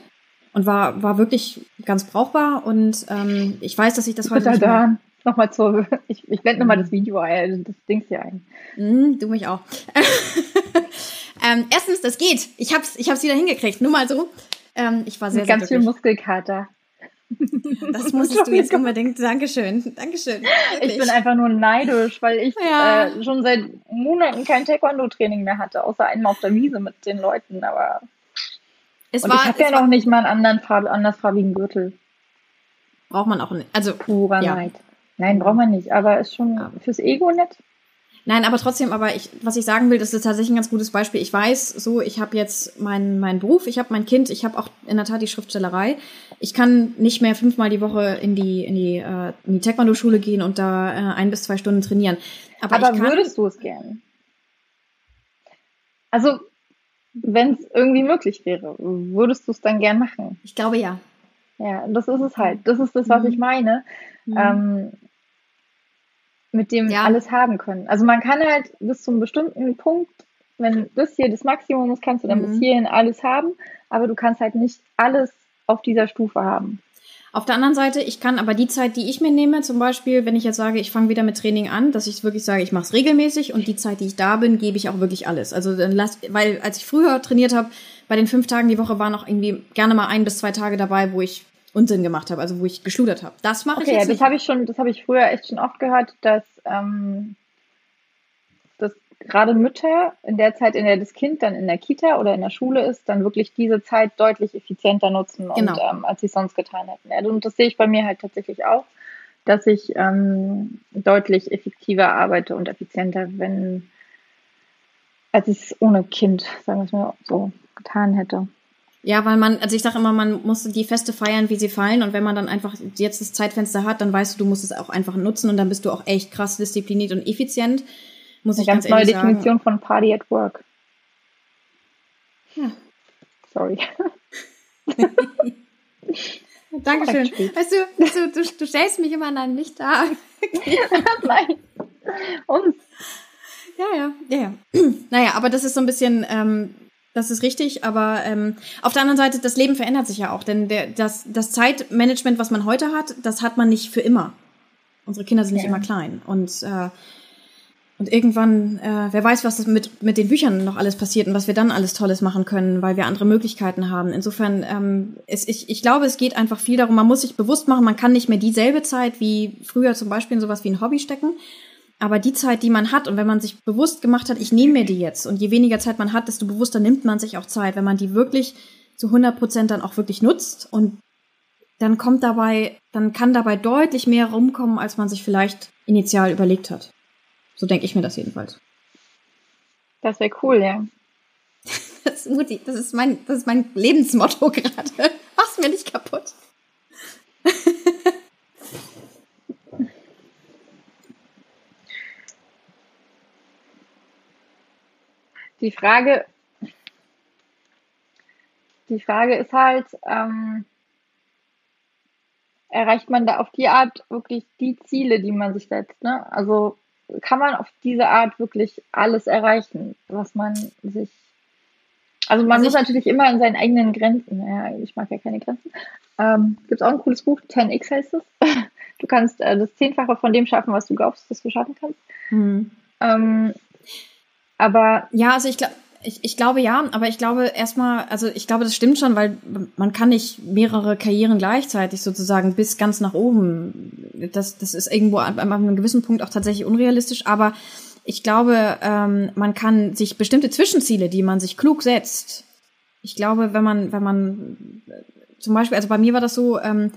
und war, war wirklich ganz brauchbar. Und ähm, ich weiß, dass ich das heute nicht mehr, nochmal zur, ich, ich blende nochmal das Video ein, das Ding hier ein. Mm, du mich auch. ähm, erstens, das geht. Ich hab's, ich hab's wieder hingekriegt. Nur mal so. Ähm, ich war sehr, Mit sehr ganz viel Muskelkater. Das musstest du jetzt unbedingt. Dankeschön. Dankeschön. Wirklich. Ich bin einfach nur neidisch, weil ich ja. äh, schon seit Monaten kein Taekwondo-Training mehr hatte, außer einmal auf der Wiese mit den Leuten. Aber es Und war, ich habe ja noch nicht mal einen anderen andersfarbigen Gürtel. Braucht man auch nicht. Also purer ja. Neid. Nein, braucht man nicht, aber ist schon ja. fürs Ego nett. Nein, aber trotzdem, aber ich, was ich sagen will, das ist tatsächlich ein ganz gutes Beispiel. Ich weiß, so, ich habe jetzt meinen meinen Beruf, ich habe mein Kind, ich habe auch in der Tat die Schriftstellerei. Ich kann nicht mehr fünfmal die Woche in die in die, äh, in die Taekwondo-Schule gehen und da äh, ein bis zwei Stunden trainieren. Aber, aber kann, würdest du es gern? Also, wenn es irgendwie möglich wäre, würdest du es dann gern machen? Ich glaube ja. Ja, das ist es halt. Das ist das, was mhm. ich meine. Mhm. Ähm, mit dem ja. alles haben können. Also man kann halt bis zu einem bestimmten Punkt, wenn das hier das Maximum ist, kannst du dann mhm. bis hierhin alles haben, aber du kannst halt nicht alles auf dieser Stufe haben. Auf der anderen Seite, ich kann aber die Zeit, die ich mir nehme, zum Beispiel, wenn ich jetzt sage, ich fange wieder mit Training an, dass ich wirklich sage, ich mache es regelmäßig und die Zeit, die ich da bin, gebe ich auch wirklich alles. Also dann lass, weil als ich früher trainiert habe, bei den fünf Tagen die Woche waren noch irgendwie gerne mal ein bis zwei Tage dabei, wo ich Unsinn gemacht habe, also wo ich geschludert habe. Das mache okay, ich jetzt ja, das habe ich schon, das habe ich früher echt schon oft gehört, dass, ähm, dass gerade Mütter in der Zeit, in der das Kind dann in der Kita oder in der Schule ist, dann wirklich diese Zeit deutlich effizienter nutzen, genau. und, ähm, als sie sonst getan hätten. Ja, und das sehe ich bei mir halt tatsächlich auch, dass ich ähm, deutlich effektiver arbeite und effizienter, wenn als ich es ohne Kind, sagen wir es mal so, getan hätte. Ja, weil man, also ich sage immer, man muss die Feste feiern, wie sie fallen. Und wenn man dann einfach jetzt das Zeitfenster hat, dann weißt du, du musst es auch einfach nutzen und dann bist du auch echt krass diszipliniert und effizient. Muss Eine ich ganz, ganz neue sagen. Definition von Party at Work. Ja. Sorry. Dankeschön. Weißt du, du, du, du stellst mich immer an ein Licht da. Nein. Uns. Ja, ja, ja, ja. Naja, aber das ist so ein bisschen, ähm, das ist richtig, aber ähm, auf der anderen Seite, das Leben verändert sich ja auch, denn der, das, das Zeitmanagement, was man heute hat, das hat man nicht für immer. Unsere Kinder sind nicht immer klein. Und äh, Und irgendwann, äh, wer weiß, was mit, mit den Büchern noch alles passiert und was wir dann alles Tolles machen können, weil wir andere Möglichkeiten haben. Insofern, ähm, es, ich, ich glaube, es geht einfach viel darum, man muss sich bewusst machen, man kann nicht mehr dieselbe Zeit wie früher zum Beispiel in sowas wie ein Hobby stecken. Aber die Zeit, die man hat und wenn man sich bewusst gemacht hat, ich nehme mir die jetzt und je weniger Zeit man hat, desto bewusster nimmt man sich auch Zeit, wenn man die wirklich zu 100 Prozent dann auch wirklich nutzt und dann kommt dabei, dann kann dabei deutlich mehr rumkommen, als man sich vielleicht initial überlegt hat. So denke ich mir das jedenfalls. Das wäre cool, ja. das, Mutti, das ist mein, das ist mein Lebensmotto gerade. Mach's mir nicht kaputt. Die Frage, die Frage ist halt, ähm, erreicht man da auf die Art wirklich die Ziele, die man sich setzt? Ne? Also kann man auf diese Art wirklich alles erreichen, was man sich. Also man also muss natürlich immer an seinen eigenen Grenzen, ja, ich mag ja keine Grenzen. Ähm, Gibt auch ein cooles Buch, 10x heißt es. Du kannst äh, das Zehnfache von dem schaffen, was du glaubst, dass du schaffen kannst. Mhm. Ähm, aber ja, also ich glaube, ich, ich glaube ja, aber ich glaube erstmal, also ich glaube, das stimmt schon, weil man kann nicht mehrere Karrieren gleichzeitig sozusagen bis ganz nach oben. Das, das ist irgendwo an, an einem gewissen Punkt auch tatsächlich unrealistisch, aber ich glaube, ähm, man kann sich bestimmte Zwischenziele, die man sich klug setzt. Ich glaube, wenn man, wenn man zum Beispiel, also bei mir war das so, ähm,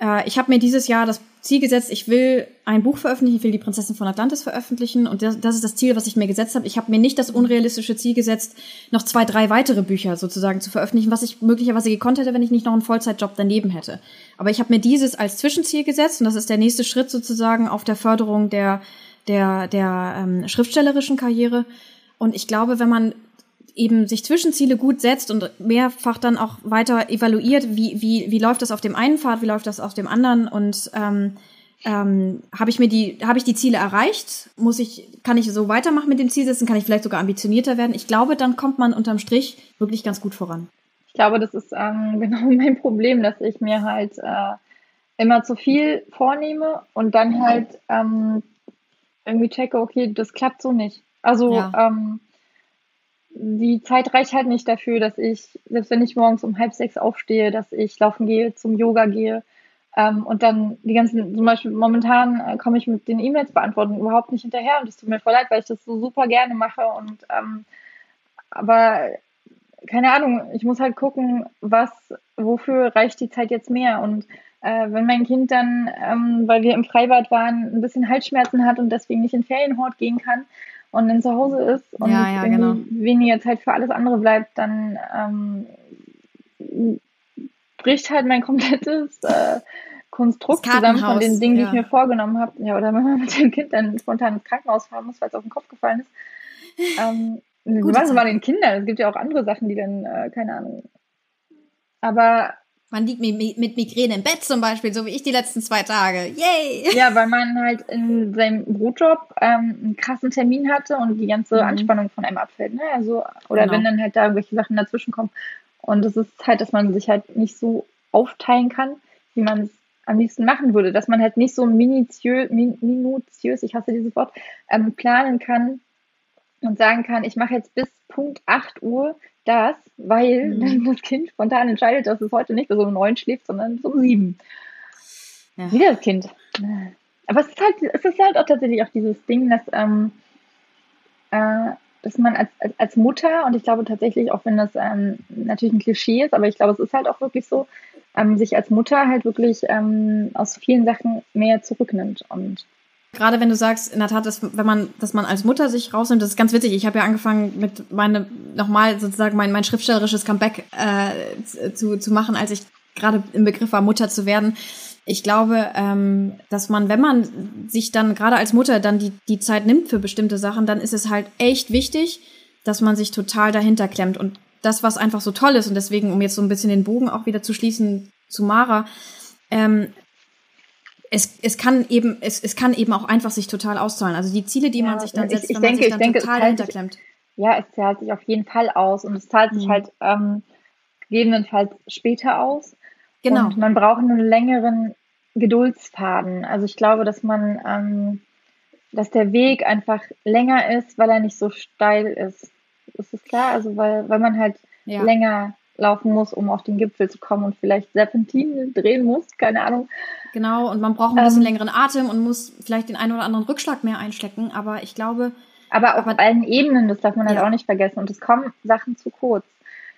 äh, ich habe mir dieses Jahr das Ziel gesetzt, ich will ein Buch veröffentlichen, ich will die Prinzessin von Atlantis veröffentlichen und das, das ist das Ziel, was ich mir gesetzt habe. Ich habe mir nicht das unrealistische Ziel gesetzt, noch zwei, drei weitere Bücher sozusagen zu veröffentlichen, was ich möglicherweise gekonnt hätte, wenn ich nicht noch einen Vollzeitjob daneben hätte. Aber ich habe mir dieses als Zwischenziel gesetzt und das ist der nächste Schritt sozusagen auf der Förderung der der der ähm, schriftstellerischen Karriere. Und ich glaube, wenn man eben sich Zwischenziele gut setzt und mehrfach dann auch weiter evaluiert, wie, wie, wie läuft das auf dem einen Pfad, wie läuft das auf dem anderen und ähm, ähm, habe ich mir die, habe ich die Ziele erreicht? Muss ich, kann ich so weitermachen mit dem Ziel setzen? Kann ich vielleicht sogar ambitionierter werden? Ich glaube, dann kommt man unterm Strich wirklich ganz gut voran. Ich glaube, das ist ähm, genau mein Problem, dass ich mir halt äh, immer zu viel vornehme und dann halt ähm, irgendwie checke, okay, das klappt so nicht. Also ja. ähm, die Zeit reicht halt nicht dafür, dass ich, selbst wenn ich morgens um halb sechs aufstehe, dass ich laufen gehe, zum Yoga gehe. Ähm, und dann die ganzen, zum Beispiel momentan äh, komme ich mit den E-Mails beantworten überhaupt nicht hinterher und es tut mir voll leid, weil ich das so super gerne mache und ähm, aber keine Ahnung, ich muss halt gucken, was, wofür reicht die Zeit jetzt mehr? Und äh, wenn mein Kind dann, ähm, weil wir im Freibad waren, ein bisschen Halsschmerzen hat und deswegen nicht in Ferienhort gehen kann, und dann zu Hause ist und ja, ja, genau. weniger Zeit für alles andere bleibt, dann ähm, bricht halt mein komplettes äh, Konstrukt zusammen von den Dingen, die ja. ich mir vorgenommen habe. Ja, oder wenn man mit dem Kind dann spontan ins Krankenhaus fahren muss, weil es auf den Kopf gefallen ist. Ähm, was war den Kindern? Es gibt ja auch andere Sachen, die dann, äh, keine Ahnung. Aber man liegt mit Migräne im Bett zum Beispiel, so wie ich die letzten zwei Tage. Yay! Ja, weil man halt in seinem Brotjob ähm, einen krassen Termin hatte und die ganze mhm. Anspannung von einem abfällt. Ne? Also, oder genau. wenn dann halt da irgendwelche Sachen dazwischen kommen. Und es ist halt, dass man sich halt nicht so aufteilen kann, wie man es am liebsten machen würde. Dass man halt nicht so minutiös, minutiös ich hasse dieses Wort, ähm, planen kann und sagen kann, ich mache jetzt bis Punkt 8 Uhr das, weil mhm. das Kind spontan entscheidet, dass es heute nicht bis um neun schläft, sondern um sieben. Ja. Wieder das Kind. Aber es ist halt, es ist halt auch tatsächlich auch dieses Ding, dass, ähm, äh, dass man als, als, als Mutter, und ich glaube tatsächlich, auch wenn das ähm, natürlich ein Klischee ist, aber ich glaube, es ist halt auch wirklich so, ähm, sich als Mutter halt wirklich ähm, aus vielen Sachen mehr zurücknimmt. Und Gerade wenn du sagst, in der Tat, dass, wenn man, dass man als Mutter sich rausnimmt, das ist ganz witzig. Ich habe ja angefangen mit meine nochmal sozusagen mein, mein schriftstellerisches Comeback äh, zu, zu machen, als ich gerade im Begriff war, Mutter zu werden. Ich glaube, ähm, dass man, wenn man sich dann gerade als Mutter dann die, die Zeit nimmt für bestimmte Sachen, dann ist es halt echt wichtig, dass man sich total dahinter klemmt. Und das, was einfach so toll ist, und deswegen, um jetzt so ein bisschen den Bogen auch wieder zu schließen zu Mara, ähm, es, es kann eben, es, es kann eben auch einfach sich total auszahlen. Also die Ziele, die ja, man sich dann setzt, ich, ich denke, man sich dann denke, total hinterklemmt. Ja, es zahlt sich auf jeden Fall aus und es zahlt mhm. sich halt ähm, gegebenenfalls später aus. Genau. Und man braucht einen längeren Geduldsfaden. Also ich glaube, dass man ähm, dass der Weg einfach länger ist, weil er nicht so steil ist. Ist das klar? Also weil, weil man halt ja. länger laufen muss, um auf den Gipfel zu kommen und vielleicht Serpentinen drehen muss, keine Ahnung. Genau, und man braucht ein bisschen ähm, längeren Atem und muss vielleicht den einen oder anderen Rückschlag mehr einstecken, aber ich glaube. Aber auch auf allen Ebenen, das darf man halt ja. auch nicht vergessen. Und es kommen Sachen zu kurz.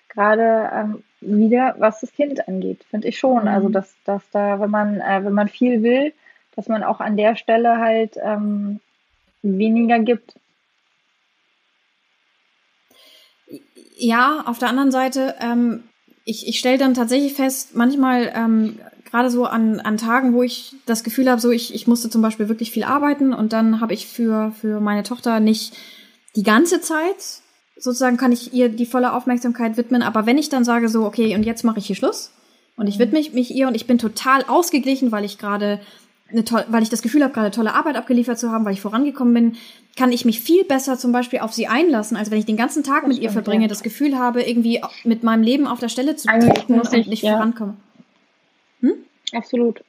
Gerade ähm, wieder, was das Kind angeht, finde ich schon. Also, mhm. Also, dass, dass da, wenn man, äh, wenn man viel will, dass man auch an der Stelle halt ähm, weniger gibt. Ja, auf der anderen Seite, ähm, ich, ich stelle dann tatsächlich fest, manchmal ähm, gerade so an, an Tagen, wo ich das Gefühl habe, so ich, ich musste zum Beispiel wirklich viel arbeiten und dann habe ich für, für meine Tochter nicht die ganze Zeit, sozusagen kann ich ihr die volle Aufmerksamkeit widmen, aber wenn ich dann sage so, okay, und jetzt mache ich hier Schluss und ich mhm. widme mich ihr und ich bin total ausgeglichen, weil ich gerade eine tolle, weil ich das Gefühl habe, gerade tolle Arbeit abgeliefert zu haben, weil ich vorangekommen bin, kann ich mich viel besser zum Beispiel auf sie einlassen, als wenn ich den ganzen Tag das mit stimmt, ihr verbringe, ja. das Gefühl habe, irgendwie mit meinem Leben auf der Stelle zu treten und nicht ja. vorankomme. Hm? Absolut.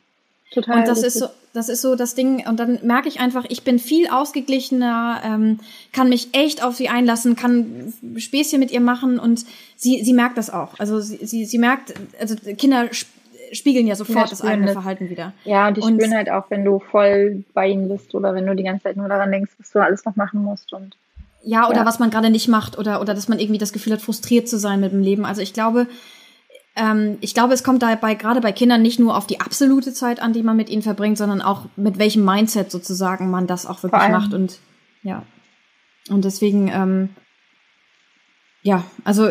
Total. Und das ist so, das ist so das Ding. Und dann merke ich einfach, ich bin viel ausgeglichener, ähm, kann mich echt auf sie einlassen, kann Späßchen mit ihr machen und sie, sie merkt das auch. Also sie, sie, sie merkt, also Kinder spiegeln ja sofort ja, das eigene das. Verhalten wieder. Ja, und die und, spüren halt auch, wenn du voll bei ihnen bist oder wenn du die ganze Zeit nur daran denkst, was du alles noch machen musst und ja, oder ja. was man gerade nicht macht oder, oder dass man irgendwie das Gefühl hat, frustriert zu sein mit dem Leben. Also ich glaube, ähm, ich glaube, es kommt dabei gerade bei Kindern nicht nur auf die absolute Zeit an, die man mit ihnen verbringt, sondern auch mit welchem Mindset sozusagen man das auch wirklich macht und ja. Und deswegen, ähm, ja, also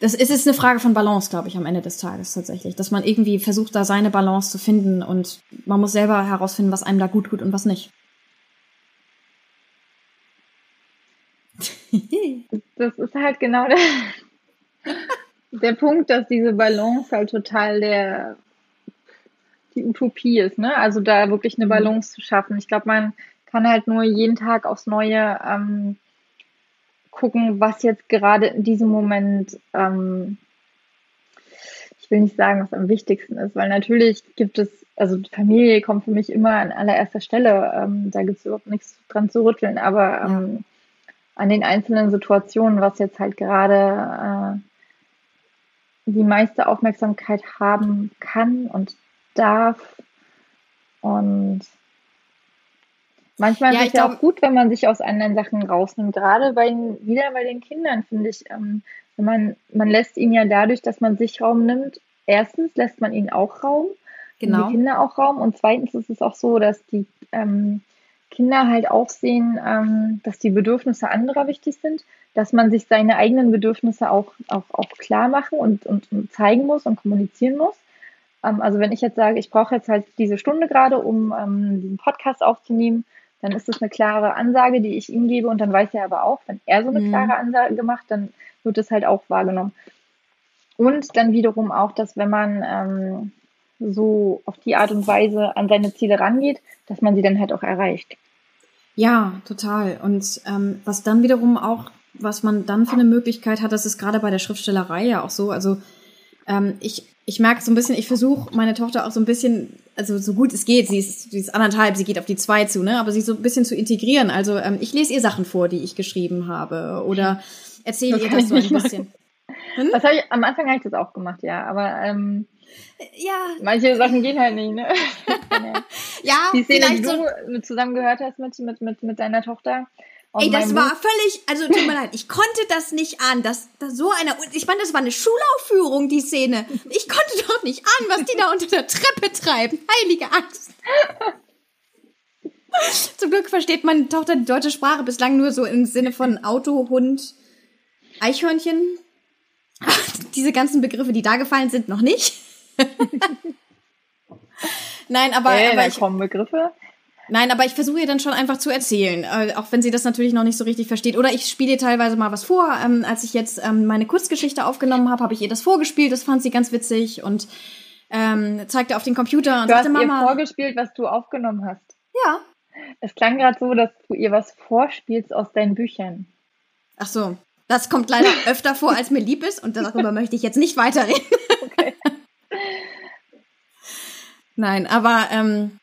das ist, ist eine Frage von Balance, glaube ich, am Ende des Tages tatsächlich. Dass man irgendwie versucht, da seine Balance zu finden und man muss selber herausfinden, was einem da gut tut und was nicht. das ist halt genau der, der Punkt, dass diese Balance halt total der die Utopie ist, ne? Also da wirklich eine mhm. Balance zu schaffen. Ich glaube, man kann halt nur jeden Tag aufs Neue ähm, gucken, was jetzt gerade in diesem Moment, ähm, ich will nicht sagen, was am wichtigsten ist, weil natürlich gibt es, also Familie kommt für mich immer an allererster Stelle, ähm, da gibt es überhaupt nichts dran zu rütteln, aber ähm, an den einzelnen Situationen, was jetzt halt gerade äh, die meiste Aufmerksamkeit haben kann und darf und Manchmal ja, ist es ja auch gut, wenn man sich aus anderen Sachen rausnimmt. Gerade bei wieder bei den Kindern finde ich, ähm, man, man lässt ihnen ja dadurch, dass man sich Raum nimmt. Erstens lässt man ihnen auch Raum, genau. die Kinder auch Raum. Und zweitens ist es auch so, dass die ähm, Kinder halt auch sehen, ähm, dass die Bedürfnisse anderer wichtig sind, dass man sich seine eigenen Bedürfnisse auch, auch, auch klar machen und, und, und zeigen muss und kommunizieren muss. Ähm, also wenn ich jetzt sage, ich brauche jetzt halt diese Stunde gerade, um ähm, diesen Podcast aufzunehmen, dann ist das eine klare Ansage, die ich ihm gebe und dann weiß er aber auch, wenn er so eine mhm. klare Ansage macht, dann wird es halt auch wahrgenommen. Und dann wiederum auch, dass wenn man ähm, so auf die Art und Weise an seine Ziele rangeht, dass man sie dann halt auch erreicht. Ja, total. Und ähm, was dann wiederum auch, was man dann für eine Möglichkeit hat, das ist gerade bei der Schriftstellerei ja auch so. Also ähm, ich, ich merke so ein bisschen, ich versuche meine Tochter auch so ein bisschen, also so gut es geht, sie ist, sie ist anderthalb, sie geht auf die zwei zu, ne? Aber sie so ein bisschen zu integrieren. Also ähm, ich lese ihr Sachen vor, die ich geschrieben habe. Oder erzähle ihr das so ein bisschen. Hm? Das ich, am Anfang habe ich das auch gemacht, ja. Aber ähm, ja. manche Sachen gehen halt nicht, ne? ja, die Szene, die du so zusammen gehört hast mit, mit, mit, mit deiner Tochter, Ey, das war völlig, also tut mir leid, ich konnte das nicht an, dass da so eine, ich meine, das war eine Schulaufführung, die Szene. Ich konnte doch nicht an, was die da unter der Treppe treiben. Heilige Angst. Zum Glück versteht meine Tochter die deutsche Sprache bislang nur so im Sinne von Auto, Hund, Eichhörnchen. Diese ganzen Begriffe, die da gefallen sind, noch nicht. Nein, aber, hey, aber ich, kommen Begriffe. Nein, aber ich versuche ihr dann schon einfach zu erzählen, äh, auch wenn sie das natürlich noch nicht so richtig versteht. Oder ich spiele ihr teilweise mal was vor. Ähm, als ich jetzt ähm, meine Kurzgeschichte aufgenommen habe, habe ich ihr das vorgespielt. Das fand sie ganz witzig und ähm, zeigte auf den Computer und du sagte, hast Mama. ihr vorgespielt, was du aufgenommen hast. Ja. Es klang gerade so, dass du ihr was vorspielst aus deinen Büchern. Ach so. Das kommt leider öfter vor, als mir lieb ist und darüber möchte ich jetzt nicht weiterreden. Okay. Nein, aber ähm,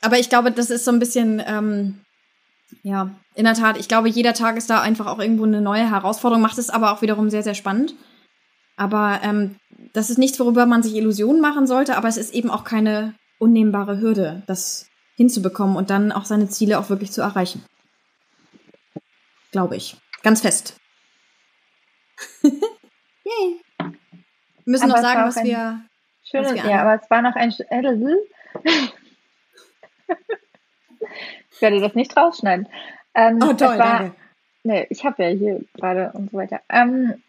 aber ich glaube, das ist so ein bisschen, ähm, ja, in der Tat, ich glaube, jeder Tag ist da einfach auch irgendwo eine neue Herausforderung, macht es aber auch wiederum sehr, sehr spannend. Aber ähm, das ist nichts, worüber man sich Illusionen machen sollte, aber es ist eben auch keine unnehmbare Hürde, das hinzubekommen und dann auch seine Ziele auch wirklich zu erreichen. Glaube ich. Ganz fest. Yay. Wir müssen aber noch sagen, was wir. Schönes, was wir ja, aber es war noch ein. ich werde das nicht rausschneiden. Ähm, oh, toll, war, danke. Nee, ich habe ja hier gerade und so weiter. Ähm,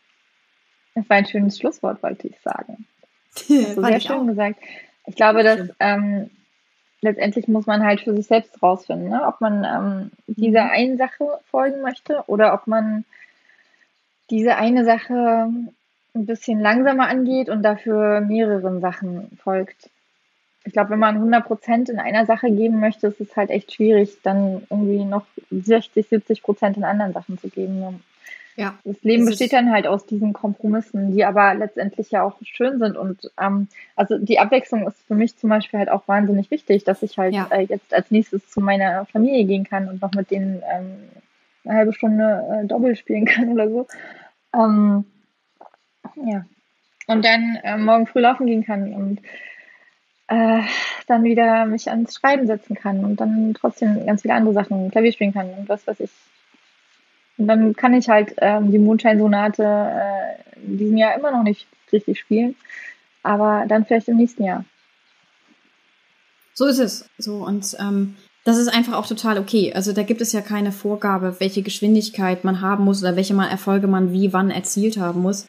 es war ein schönes Schlusswort, wollte ich sagen. Also sehr schön auch. gesagt. Ich glaube, dass ähm, letztendlich muss man halt für sich selbst rausfinden, ne? ob man ähm, dieser mhm. einen Sache folgen möchte oder ob man diese eine Sache ein bisschen langsamer angeht und dafür mehreren Sachen folgt. Ich glaube, wenn man 100 Prozent in einer Sache geben möchte, ist es halt echt schwierig, dann irgendwie noch 60, 70 Prozent in anderen Sachen zu geben. Ja. Das Leben das besteht dann halt aus diesen Kompromissen, die aber letztendlich ja auch schön sind. Und ähm, also die Abwechslung ist für mich zum Beispiel halt auch wahnsinnig wichtig, dass ich halt ja. äh, jetzt als nächstes zu meiner Familie gehen kann und noch mit denen ähm, eine halbe Stunde äh, Doppel spielen kann oder so. Ähm, ja. Und dann äh, morgen früh laufen gehen kann und äh, dann wieder mich ans Schreiben setzen kann und dann trotzdem ganz viele andere Sachen Klavier spielen kann und was weiß ich. Und dann kann ich halt ähm, die Mondscheinsonate äh, in diesem Jahr immer noch nicht richtig spielen, aber dann vielleicht im nächsten Jahr. So ist es. So und ähm, das ist einfach auch total okay. Also da gibt es ja keine Vorgabe, welche Geschwindigkeit man haben muss oder welche Erfolge man wie wann erzielt haben muss.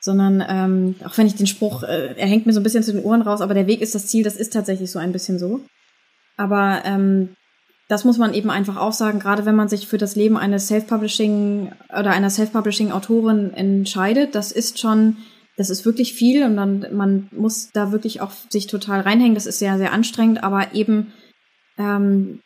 Sondern ähm, auch wenn ich den Spruch, äh, er hängt mir so ein bisschen zu den Ohren raus, aber der Weg ist das Ziel, das ist tatsächlich so ein bisschen so. Aber ähm, das muss man eben einfach auch sagen, gerade wenn man sich für das Leben eines Self-Publishing oder einer Self-Publishing-Autorin entscheidet, das ist schon, das ist wirklich viel und dann, man muss da wirklich auch sich total reinhängen. Das ist sehr, sehr anstrengend, aber eben ähm,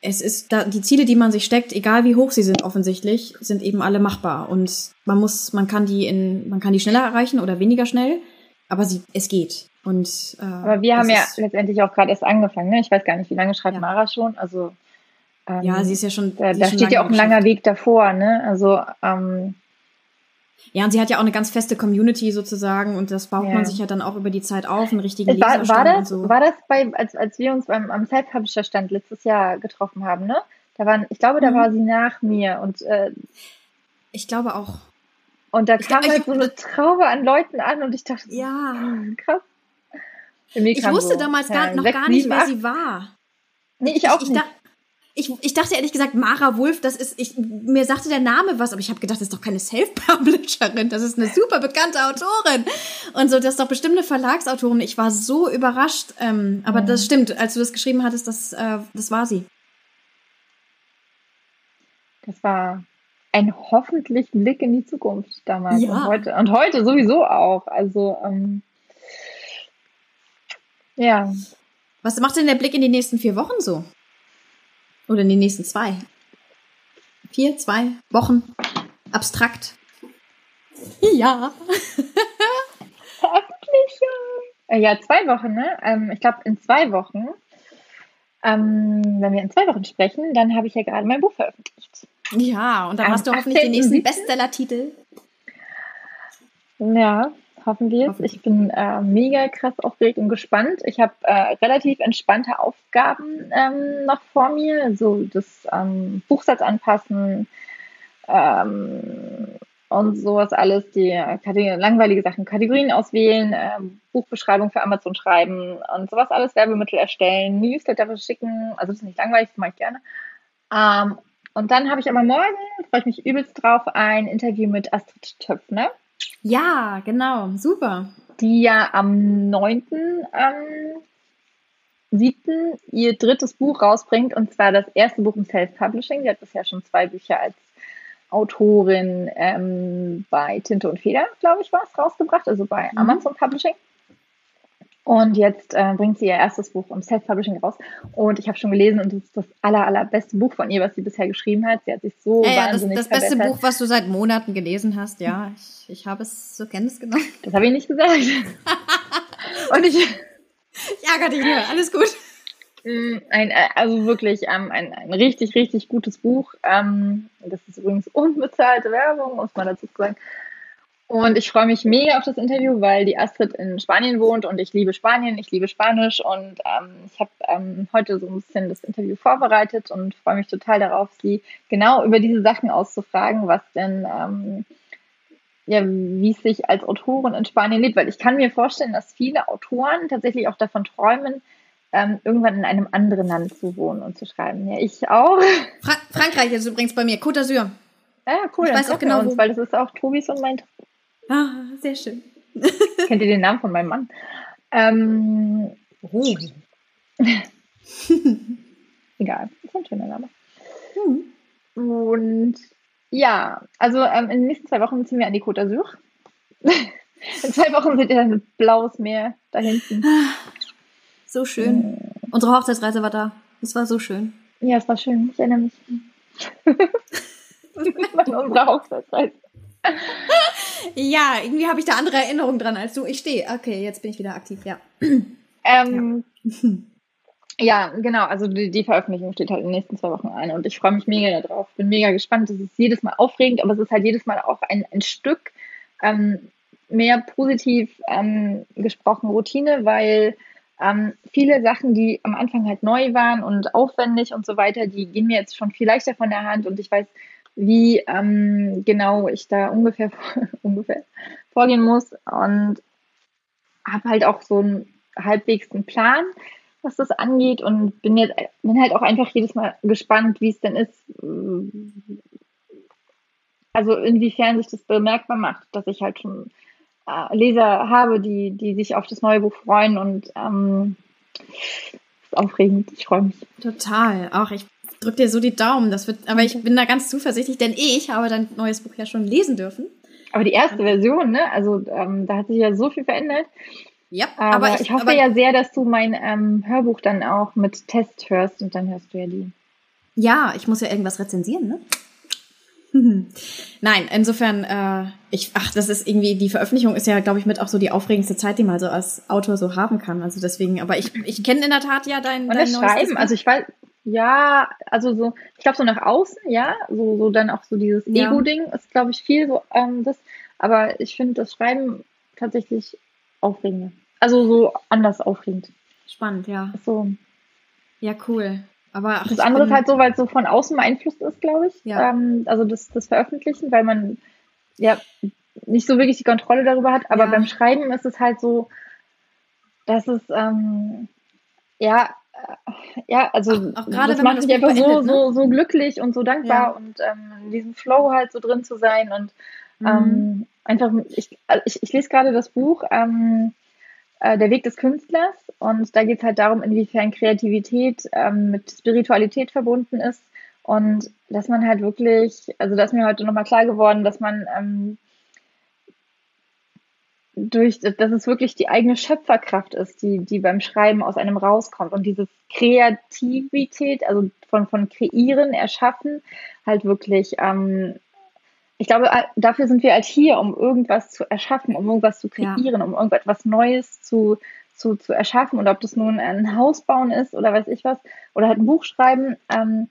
es ist da, die Ziele, die man sich steckt, egal wie hoch sie sind offensichtlich, sind eben alle machbar. Und man muss, man kann die in, man kann die schneller erreichen oder weniger schnell, aber sie, es geht. Und, äh, aber wir haben ja letztendlich auch gerade erst angefangen. Ne? Ich weiß gar nicht, wie lange schreibt ja. Mara schon. Also ähm, ja, sie ist ja schon. Da, da steht ja auch ein langer Weg davor. Ne? Also ähm, ja, und sie hat ja auch eine ganz feste Community sozusagen und das baut ja. man sich ja dann auch über die Zeit auf, einen richtigen war, war das, und so. War das bei, als, als wir uns beim, am Self-Publisher-Stand letztes Jahr getroffen haben, ne? Da waren, ich glaube, da mhm. war sie nach mir und äh, ich glaube auch. Und da ich kam halt so eine Traube an Leuten an und ich dachte, ja, hm, krass. Ich wusste so, damals gar, noch 6, gar nicht, 7, wer sie war. Nee, ich auch ich, nicht. Ich, ich dachte ehrlich gesagt, Mara Wolf, das ist, ich, mir sagte der Name was, aber ich habe gedacht, das ist doch keine Self-Publisherin, das ist eine super bekannte Autorin. Und so, das ist doch bestimmt eine Verlagsautorin. Ich war so überrascht. Ähm, aber mhm. das stimmt, als du das geschrieben hattest, das, äh, das war sie. Das war ein hoffentlich Blick in die Zukunft damals ja. und heute. Und heute sowieso auch. Also, ähm, ja. Was macht denn der Blick in die nächsten vier Wochen so? Oder in den nächsten zwei. Vier, zwei Wochen. Abstrakt. Ja. Äh, ja, zwei Wochen, ne? Ähm, ich glaube, in zwei Wochen, ähm, wenn wir in zwei Wochen sprechen, dann habe ich ja gerade mein Buch veröffentlicht. Ja, und dann hast du hoffentlich den nächsten Bestseller-Titel. Ja, hoffen wir es. Ich bin äh, mega krass aufgeregt und gespannt. Ich habe äh, relativ entspannte Aufgaben ähm, noch vor mir, so das ähm, Buchsatz anpassen ähm, und sowas alles, die langweilige Sachen, Kategorien auswählen, äh, Buchbeschreibung für Amazon schreiben und sowas alles, Werbemittel erstellen, Newsletter verschicken. Also das ist nicht langweilig, das mache ich gerne. Ähm, und dann habe ich aber morgen, freue ich mich übelst drauf, ein Interview mit Astrid Töpfner. Ja, genau, super. Die ja am 9. Ähm, 7. ihr drittes Buch rausbringt und zwar das erste Buch im Self-Publishing. Sie hat bisher schon zwei Bücher als Autorin ähm, bei Tinte und Feder, glaube ich, war es rausgebracht, also bei mhm. Amazon Publishing. Und jetzt äh, bringt sie ihr erstes Buch im Self-Publishing raus. Und ich habe schon gelesen und es ist das aller, allerbeste Buch von ihr, was sie bisher geschrieben hat. Sie hat sich so ja, wahnsinnig Das, das beste Buch, was du seit Monaten gelesen hast, ja. Ich, ich habe es zur Kenntnis genommen. Das habe ich nicht gesagt. und ich... Ich ärgere dich nur, alles gut. Mm, ein, äh, also wirklich ähm, ein, ein richtig, richtig gutes Buch. Ähm, das ist übrigens unbezahlte Werbung, muss man dazu sagen. Und ich freue mich mega auf das Interview, weil die Astrid in Spanien wohnt und ich liebe Spanien, ich liebe Spanisch und ähm, ich habe ähm, heute so ein bisschen das Interview vorbereitet und freue mich total darauf, sie genau über diese Sachen auszufragen, was denn, ähm, ja, wie es sich als Autorin in Spanien lebt, weil ich kann mir vorstellen, dass viele Autoren tatsächlich auch davon träumen, ähm, irgendwann in einem anderen Land zu wohnen und zu schreiben. Ja, ich auch. Fra Frankreich ist übrigens bei mir, Côte d'Azur. Ja, cool. Ich weiß auch genau, uns, weil das ist auch Tobis und mein Ah, sehr schön. Kennt ihr den Namen von meinem Mann? Ähm, oh. Egal, ist ein schöner Name. Hm. Und ja, also ähm, in den nächsten zwei Wochen ziehen wir an die Côte d'Azur. in zwei Wochen seht ihr dann ein blaues Meer da hinten. So schön. Hm. Unsere Hochzeitsreise war da. Es war so schön. Ja, es war schön. Ich erinnere mich. An unsere Hochzeitsreise ja, irgendwie habe ich da andere Erinnerungen dran als du. Ich stehe. Okay, jetzt bin ich wieder aktiv, ja. Ähm, ja. ja. genau. Also die, die, Veröffentlichung steht halt in den nächsten zwei Wochen ein und ich freue mich mega darauf. Bin mega gespannt. Es ist jedes Mal aufregend, aber es ist halt jedes Mal auch ein, ein Stück ähm, mehr positiv ähm, gesprochen Routine, weil ähm, viele Sachen, die am Anfang halt neu waren und aufwendig und so weiter, die gehen mir jetzt schon viel leichter von der Hand und ich weiß, wie ähm, genau ich da ungefähr, ungefähr vorgehen muss und habe halt auch so einen halbwegs einen Plan, was das angeht und bin jetzt bin halt auch einfach jedes Mal gespannt, wie es denn ist. Also inwiefern sich das bemerkbar macht, dass ich halt schon äh, Leser habe, die, die sich auf das neue Buch freuen und ähm, ist aufregend. Ich freue mich. Total. Auch ich drück dir so die Daumen. Das wird, aber ich bin da ganz zuversichtlich, denn ich habe dein neues Buch ja schon lesen dürfen. Aber die erste Version, ne? Also ähm, da hat sich ja so viel verändert. Ja, aber, aber ich, ich, hoffe aber, ja sehr, dass du mein ähm, Hörbuch dann auch mit Test hörst und dann hörst du ja die. Ja, ich muss ja irgendwas rezensieren, ne? Nein, insofern, äh, ich, ach, das ist irgendwie, die Veröffentlichung ist ja, glaube ich, mit auch so die aufregendste Zeit, die man so als Autor so haben kann. Also deswegen, aber ich, ich kenne in der Tat ja dein, und dein das Schreiben, also ich weiß, ja, also so, ich glaube so nach außen, ja, so, so dann auch so dieses ja. Ego-Ding ist, glaube ich, viel so ähm, das, aber ich finde das Schreiben tatsächlich aufregend. Also so anders aufregend. Spannend, ja. So. Ja, cool. Aber ach, das andere ist halt so, weil es so von außen beeinflusst ist, glaube ich. Ja. Ähm, also das, das Veröffentlichen, weil man ja nicht so wirklich die Kontrolle darüber hat. Aber ja. beim Schreiben ist es halt so, dass es ähm, ja ja, also auch, auch gerade, das macht mich einfach so, ne? so, so glücklich und so dankbar ja. und ähm, in diesem Flow halt so drin zu sein und mhm. ähm, einfach, ich, ich, ich lese gerade das Buch ähm, äh, Der Weg des Künstlers und da geht es halt darum, inwiefern Kreativität ähm, mit Spiritualität verbunden ist und dass man halt wirklich, also da ist mir heute nochmal klar geworden, dass man ähm, durch, dass es wirklich die eigene Schöpferkraft ist, die, die beim Schreiben aus einem rauskommt und diese Kreativität, also von, von kreieren, erschaffen, halt wirklich, ähm, ich glaube, dafür sind wir halt hier, um irgendwas zu erschaffen, um irgendwas zu kreieren, ja. um irgendetwas Neues zu, zu, zu erschaffen. Und ob das nun ein Haus bauen ist oder weiß ich was, oder halt ein Buch schreiben, ähm,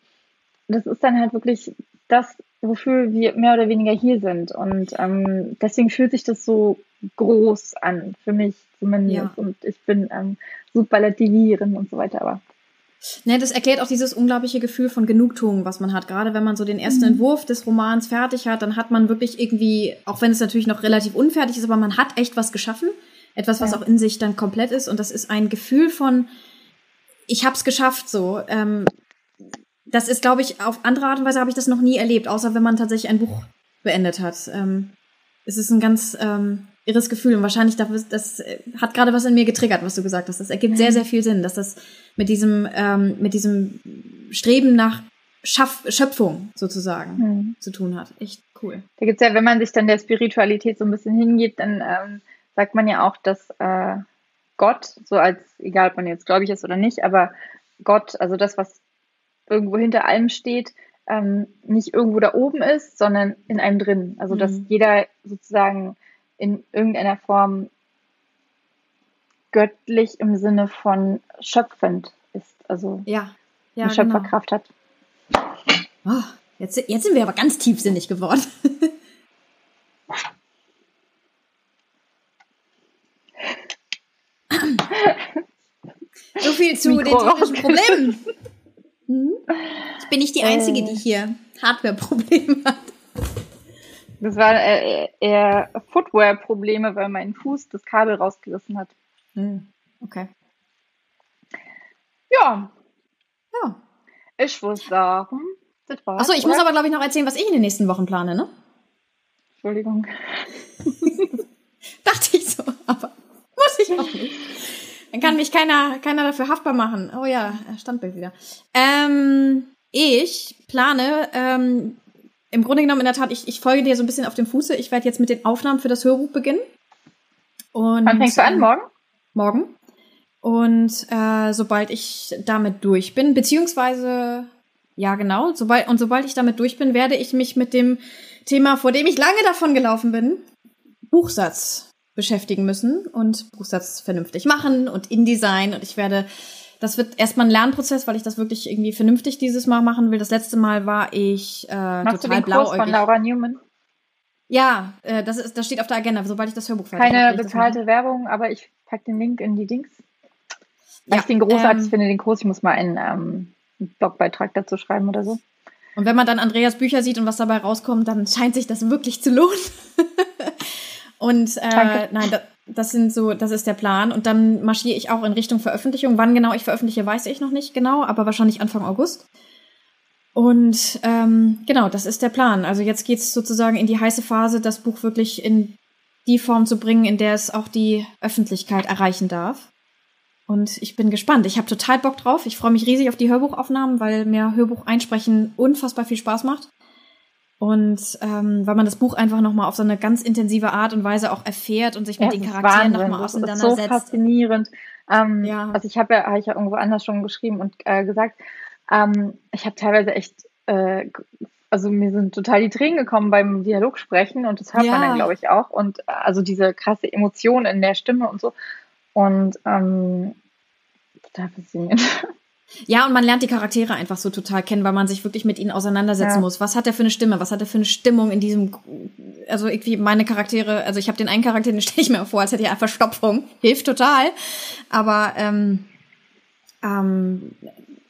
das ist dann halt wirklich das, wofür wir mehr oder weniger hier sind. Und ähm, deswegen fühlt sich das so groß an, für mich zumindest. Ja. Und ich bin ähm, Superlativierin und so weiter, aber. Ne, das erklärt auch dieses unglaubliche Gefühl von Genugtuung, was man hat. Gerade wenn man so den ersten mhm. Entwurf des Romans fertig hat, dann hat man wirklich irgendwie, auch wenn es natürlich noch relativ unfertig ist, aber man hat echt was geschaffen. Etwas, was ja. auch in sich dann komplett ist. Und das ist ein Gefühl von, ich hab's geschafft so. Ähm, das ist, glaube ich, auf andere Art und Weise habe ich das noch nie erlebt, außer wenn man tatsächlich ein Buch beendet hat. Ähm, es ist ein ganz ähm, irres Gefühl und wahrscheinlich das, das hat gerade was in mir getriggert, was du gesagt hast. Das ergibt sehr, sehr viel Sinn, dass das mit diesem, ähm, mit diesem Streben nach Schaff Schöpfung sozusagen mhm. zu tun hat. Echt cool. Da gibt's ja, wenn man sich dann der Spiritualität so ein bisschen hingeht, dann ähm, sagt man ja auch, dass äh, Gott, so als, egal ob man jetzt gläubig ist oder nicht, aber Gott, also das, was irgendwo hinter allem steht, ähm, nicht irgendwo da oben ist, sondern in einem drin. Also dass mhm. jeder sozusagen in irgendeiner Form göttlich im Sinne von schöpfend ist, also ja, ja, eine genau. Schöpferkraft genau. hat. Oh, jetzt, jetzt sind wir aber ganz tiefsinnig geworden. so viel zu den technischen Problemen. Hm? Ich bin nicht die Einzige, die äh. hier Hardware-Probleme hat. Das waren eher, eher Footwear-Probleme, weil mein Fuß das Kabel rausgerissen hat. Hm. Okay. Ja. Ja. Ich würde sagen, das war's. Achso, ich oder? muss aber, glaube ich, noch erzählen, was ich in den nächsten Wochen plane, ne? Entschuldigung. Dachte ich so, aber muss ich auch nicht. Dann kann mich keiner, keiner dafür haftbar machen. Oh ja, Standbild wieder. Ähm, ich plane, ähm, im Grunde genommen in der Tat, ich, ich folge dir so ein bisschen auf dem Fuße. Ich werde jetzt mit den Aufnahmen für das Hörbuch beginnen. Und, Wann fängst du an? Morgen? Morgen. Und äh, sobald ich damit durch bin, beziehungsweise ja genau, sobald und sobald ich damit durch bin, werde ich mich mit dem Thema, vor dem ich lange davon gelaufen bin, Buchsatz beschäftigen müssen und Buchsatz vernünftig machen und InDesign und ich werde das wird erstmal ein Lernprozess, weil ich das wirklich irgendwie vernünftig dieses Mal machen will. Das letzte Mal war ich äh, Machst total den Kurs von Laura Newman? Ja, äh, das, ist, das steht auf der Agenda, sobald ich das Hörbuch fertig habe. Keine bezahlte Werbung, aber ich pack den Link in die Dings. Weil ja, ich den großartig ähm, finde, den Kurs. Ich muss mal einen, ähm, einen Blogbeitrag dazu schreiben oder so. Und wenn man dann Andreas Bücher sieht und was dabei rauskommt, dann scheint sich das wirklich zu lohnen. und äh, nein, da, das sind so, das ist der Plan. Und dann marschiere ich auch in Richtung Veröffentlichung. Wann genau ich veröffentliche, weiß ich noch nicht genau, aber wahrscheinlich Anfang August. Und ähm, genau, das ist der Plan. Also jetzt geht's sozusagen in die heiße Phase, das Buch wirklich in die Form zu bringen, in der es auch die Öffentlichkeit erreichen darf. Und ich bin gespannt. Ich habe total Bock drauf. Ich freue mich riesig auf die Hörbuchaufnahmen, weil mir Hörbuch einsprechen unfassbar viel Spaß macht. Und ähm, weil man das Buch einfach nochmal auf so eine ganz intensive Art und Weise auch erfährt und sich mit den Charakteren nochmal auseinandersetzt. Das ist so faszinierend. Ähm, ja. Also ich habe ja, hab ich ja irgendwo anders schon geschrieben und äh, gesagt, ähm, ich habe teilweise echt, äh, also mir sind total die Tränen gekommen beim Dialogsprechen und das hört ja. man dann, glaube ich, auch. Und äh, also diese krasse Emotion in der Stimme und so. Und ähm, total faszinierend. Ja, und man lernt die Charaktere einfach so total kennen, weil man sich wirklich mit ihnen auseinandersetzen ja. muss. Was hat er für eine Stimme? Was hat er für eine Stimmung in diesem, also irgendwie meine Charaktere, also ich habe den einen Charakter, den stelle ich mir vor, als hätte er Verstopfung. Hilft total. Aber ähm, ähm,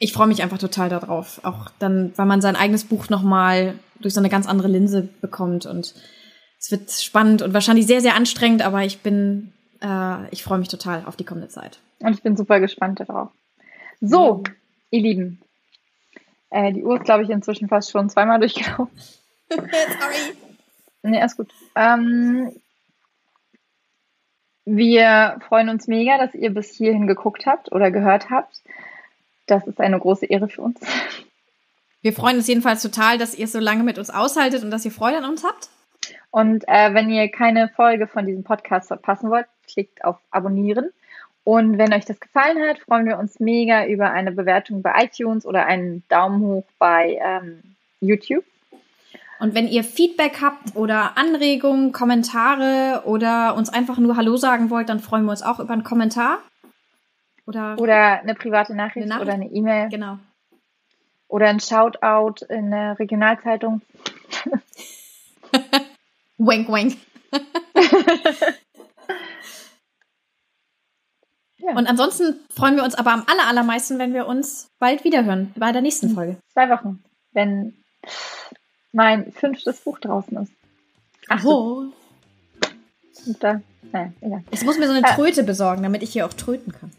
ich freue mich einfach total darauf. Auch dann, weil man sein eigenes Buch nochmal durch so eine ganz andere Linse bekommt. Und es wird spannend und wahrscheinlich sehr, sehr anstrengend, aber ich bin, äh, ich freue mich total auf die kommende Zeit. Und ich bin super gespannt darauf. So, ihr Lieben. Äh, die Uhr ist, glaube ich, inzwischen fast schon zweimal durchgelaufen. Sorry. Nee, ist gut. Ähm, wir freuen uns mega, dass ihr bis hierhin geguckt habt oder gehört habt. Das ist eine große Ehre für uns. Wir freuen uns jedenfalls total, dass ihr es so lange mit uns aushaltet und dass ihr Freude an uns habt. Und äh, wenn ihr keine Folge von diesem Podcast verpassen wollt, klickt auf Abonnieren und wenn euch das gefallen hat, freuen wir uns mega über eine Bewertung bei iTunes oder einen Daumen hoch bei ähm, YouTube. Und wenn ihr Feedback habt oder Anregungen, Kommentare oder uns einfach nur Hallo sagen wollt, dann freuen wir uns auch über einen Kommentar. Oder, oder eine private Nachricht, eine Nachricht. oder eine E-Mail. Genau. Oder ein Shoutout in der Regionalzeitung. wank, wank. Ja. Und ansonsten freuen wir uns aber am allermeisten, wenn wir uns bald wiederhören bei der nächsten Folge. Zwei Wochen, wenn mein fünftes Buch draußen ist. Ach so. Und da, naja, egal. Ich muss mir so eine äh. Tröte besorgen, damit ich hier auch tröten kann.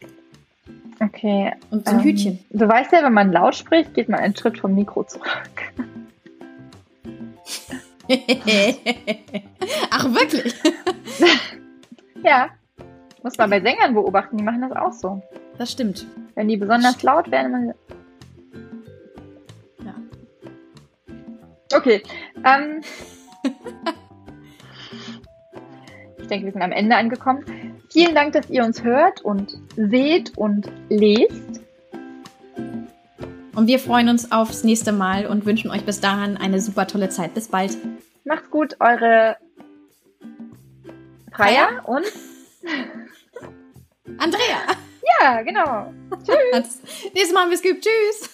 Okay. Und so ein ähm, Hütchen. Du weißt ja, wenn man laut spricht, geht man einen Schritt vom Mikro zurück. Ach, wirklich? ja. Muss man bei Sängern beobachten, die machen das auch so. Das stimmt. Wenn die besonders laut werden, dann. Ja. Okay. Ähm, ich denke, wir sind am Ende angekommen. Vielen Dank, dass ihr uns hört und seht und lest. Und wir freuen uns aufs nächste Mal und wünschen euch bis dahin eine super tolle Zeit. Bis bald. Macht's gut, eure Freier und Andrea. Ja. Genau. Tschüss. Nächstes Mal haben wir es geübt. Tschüss.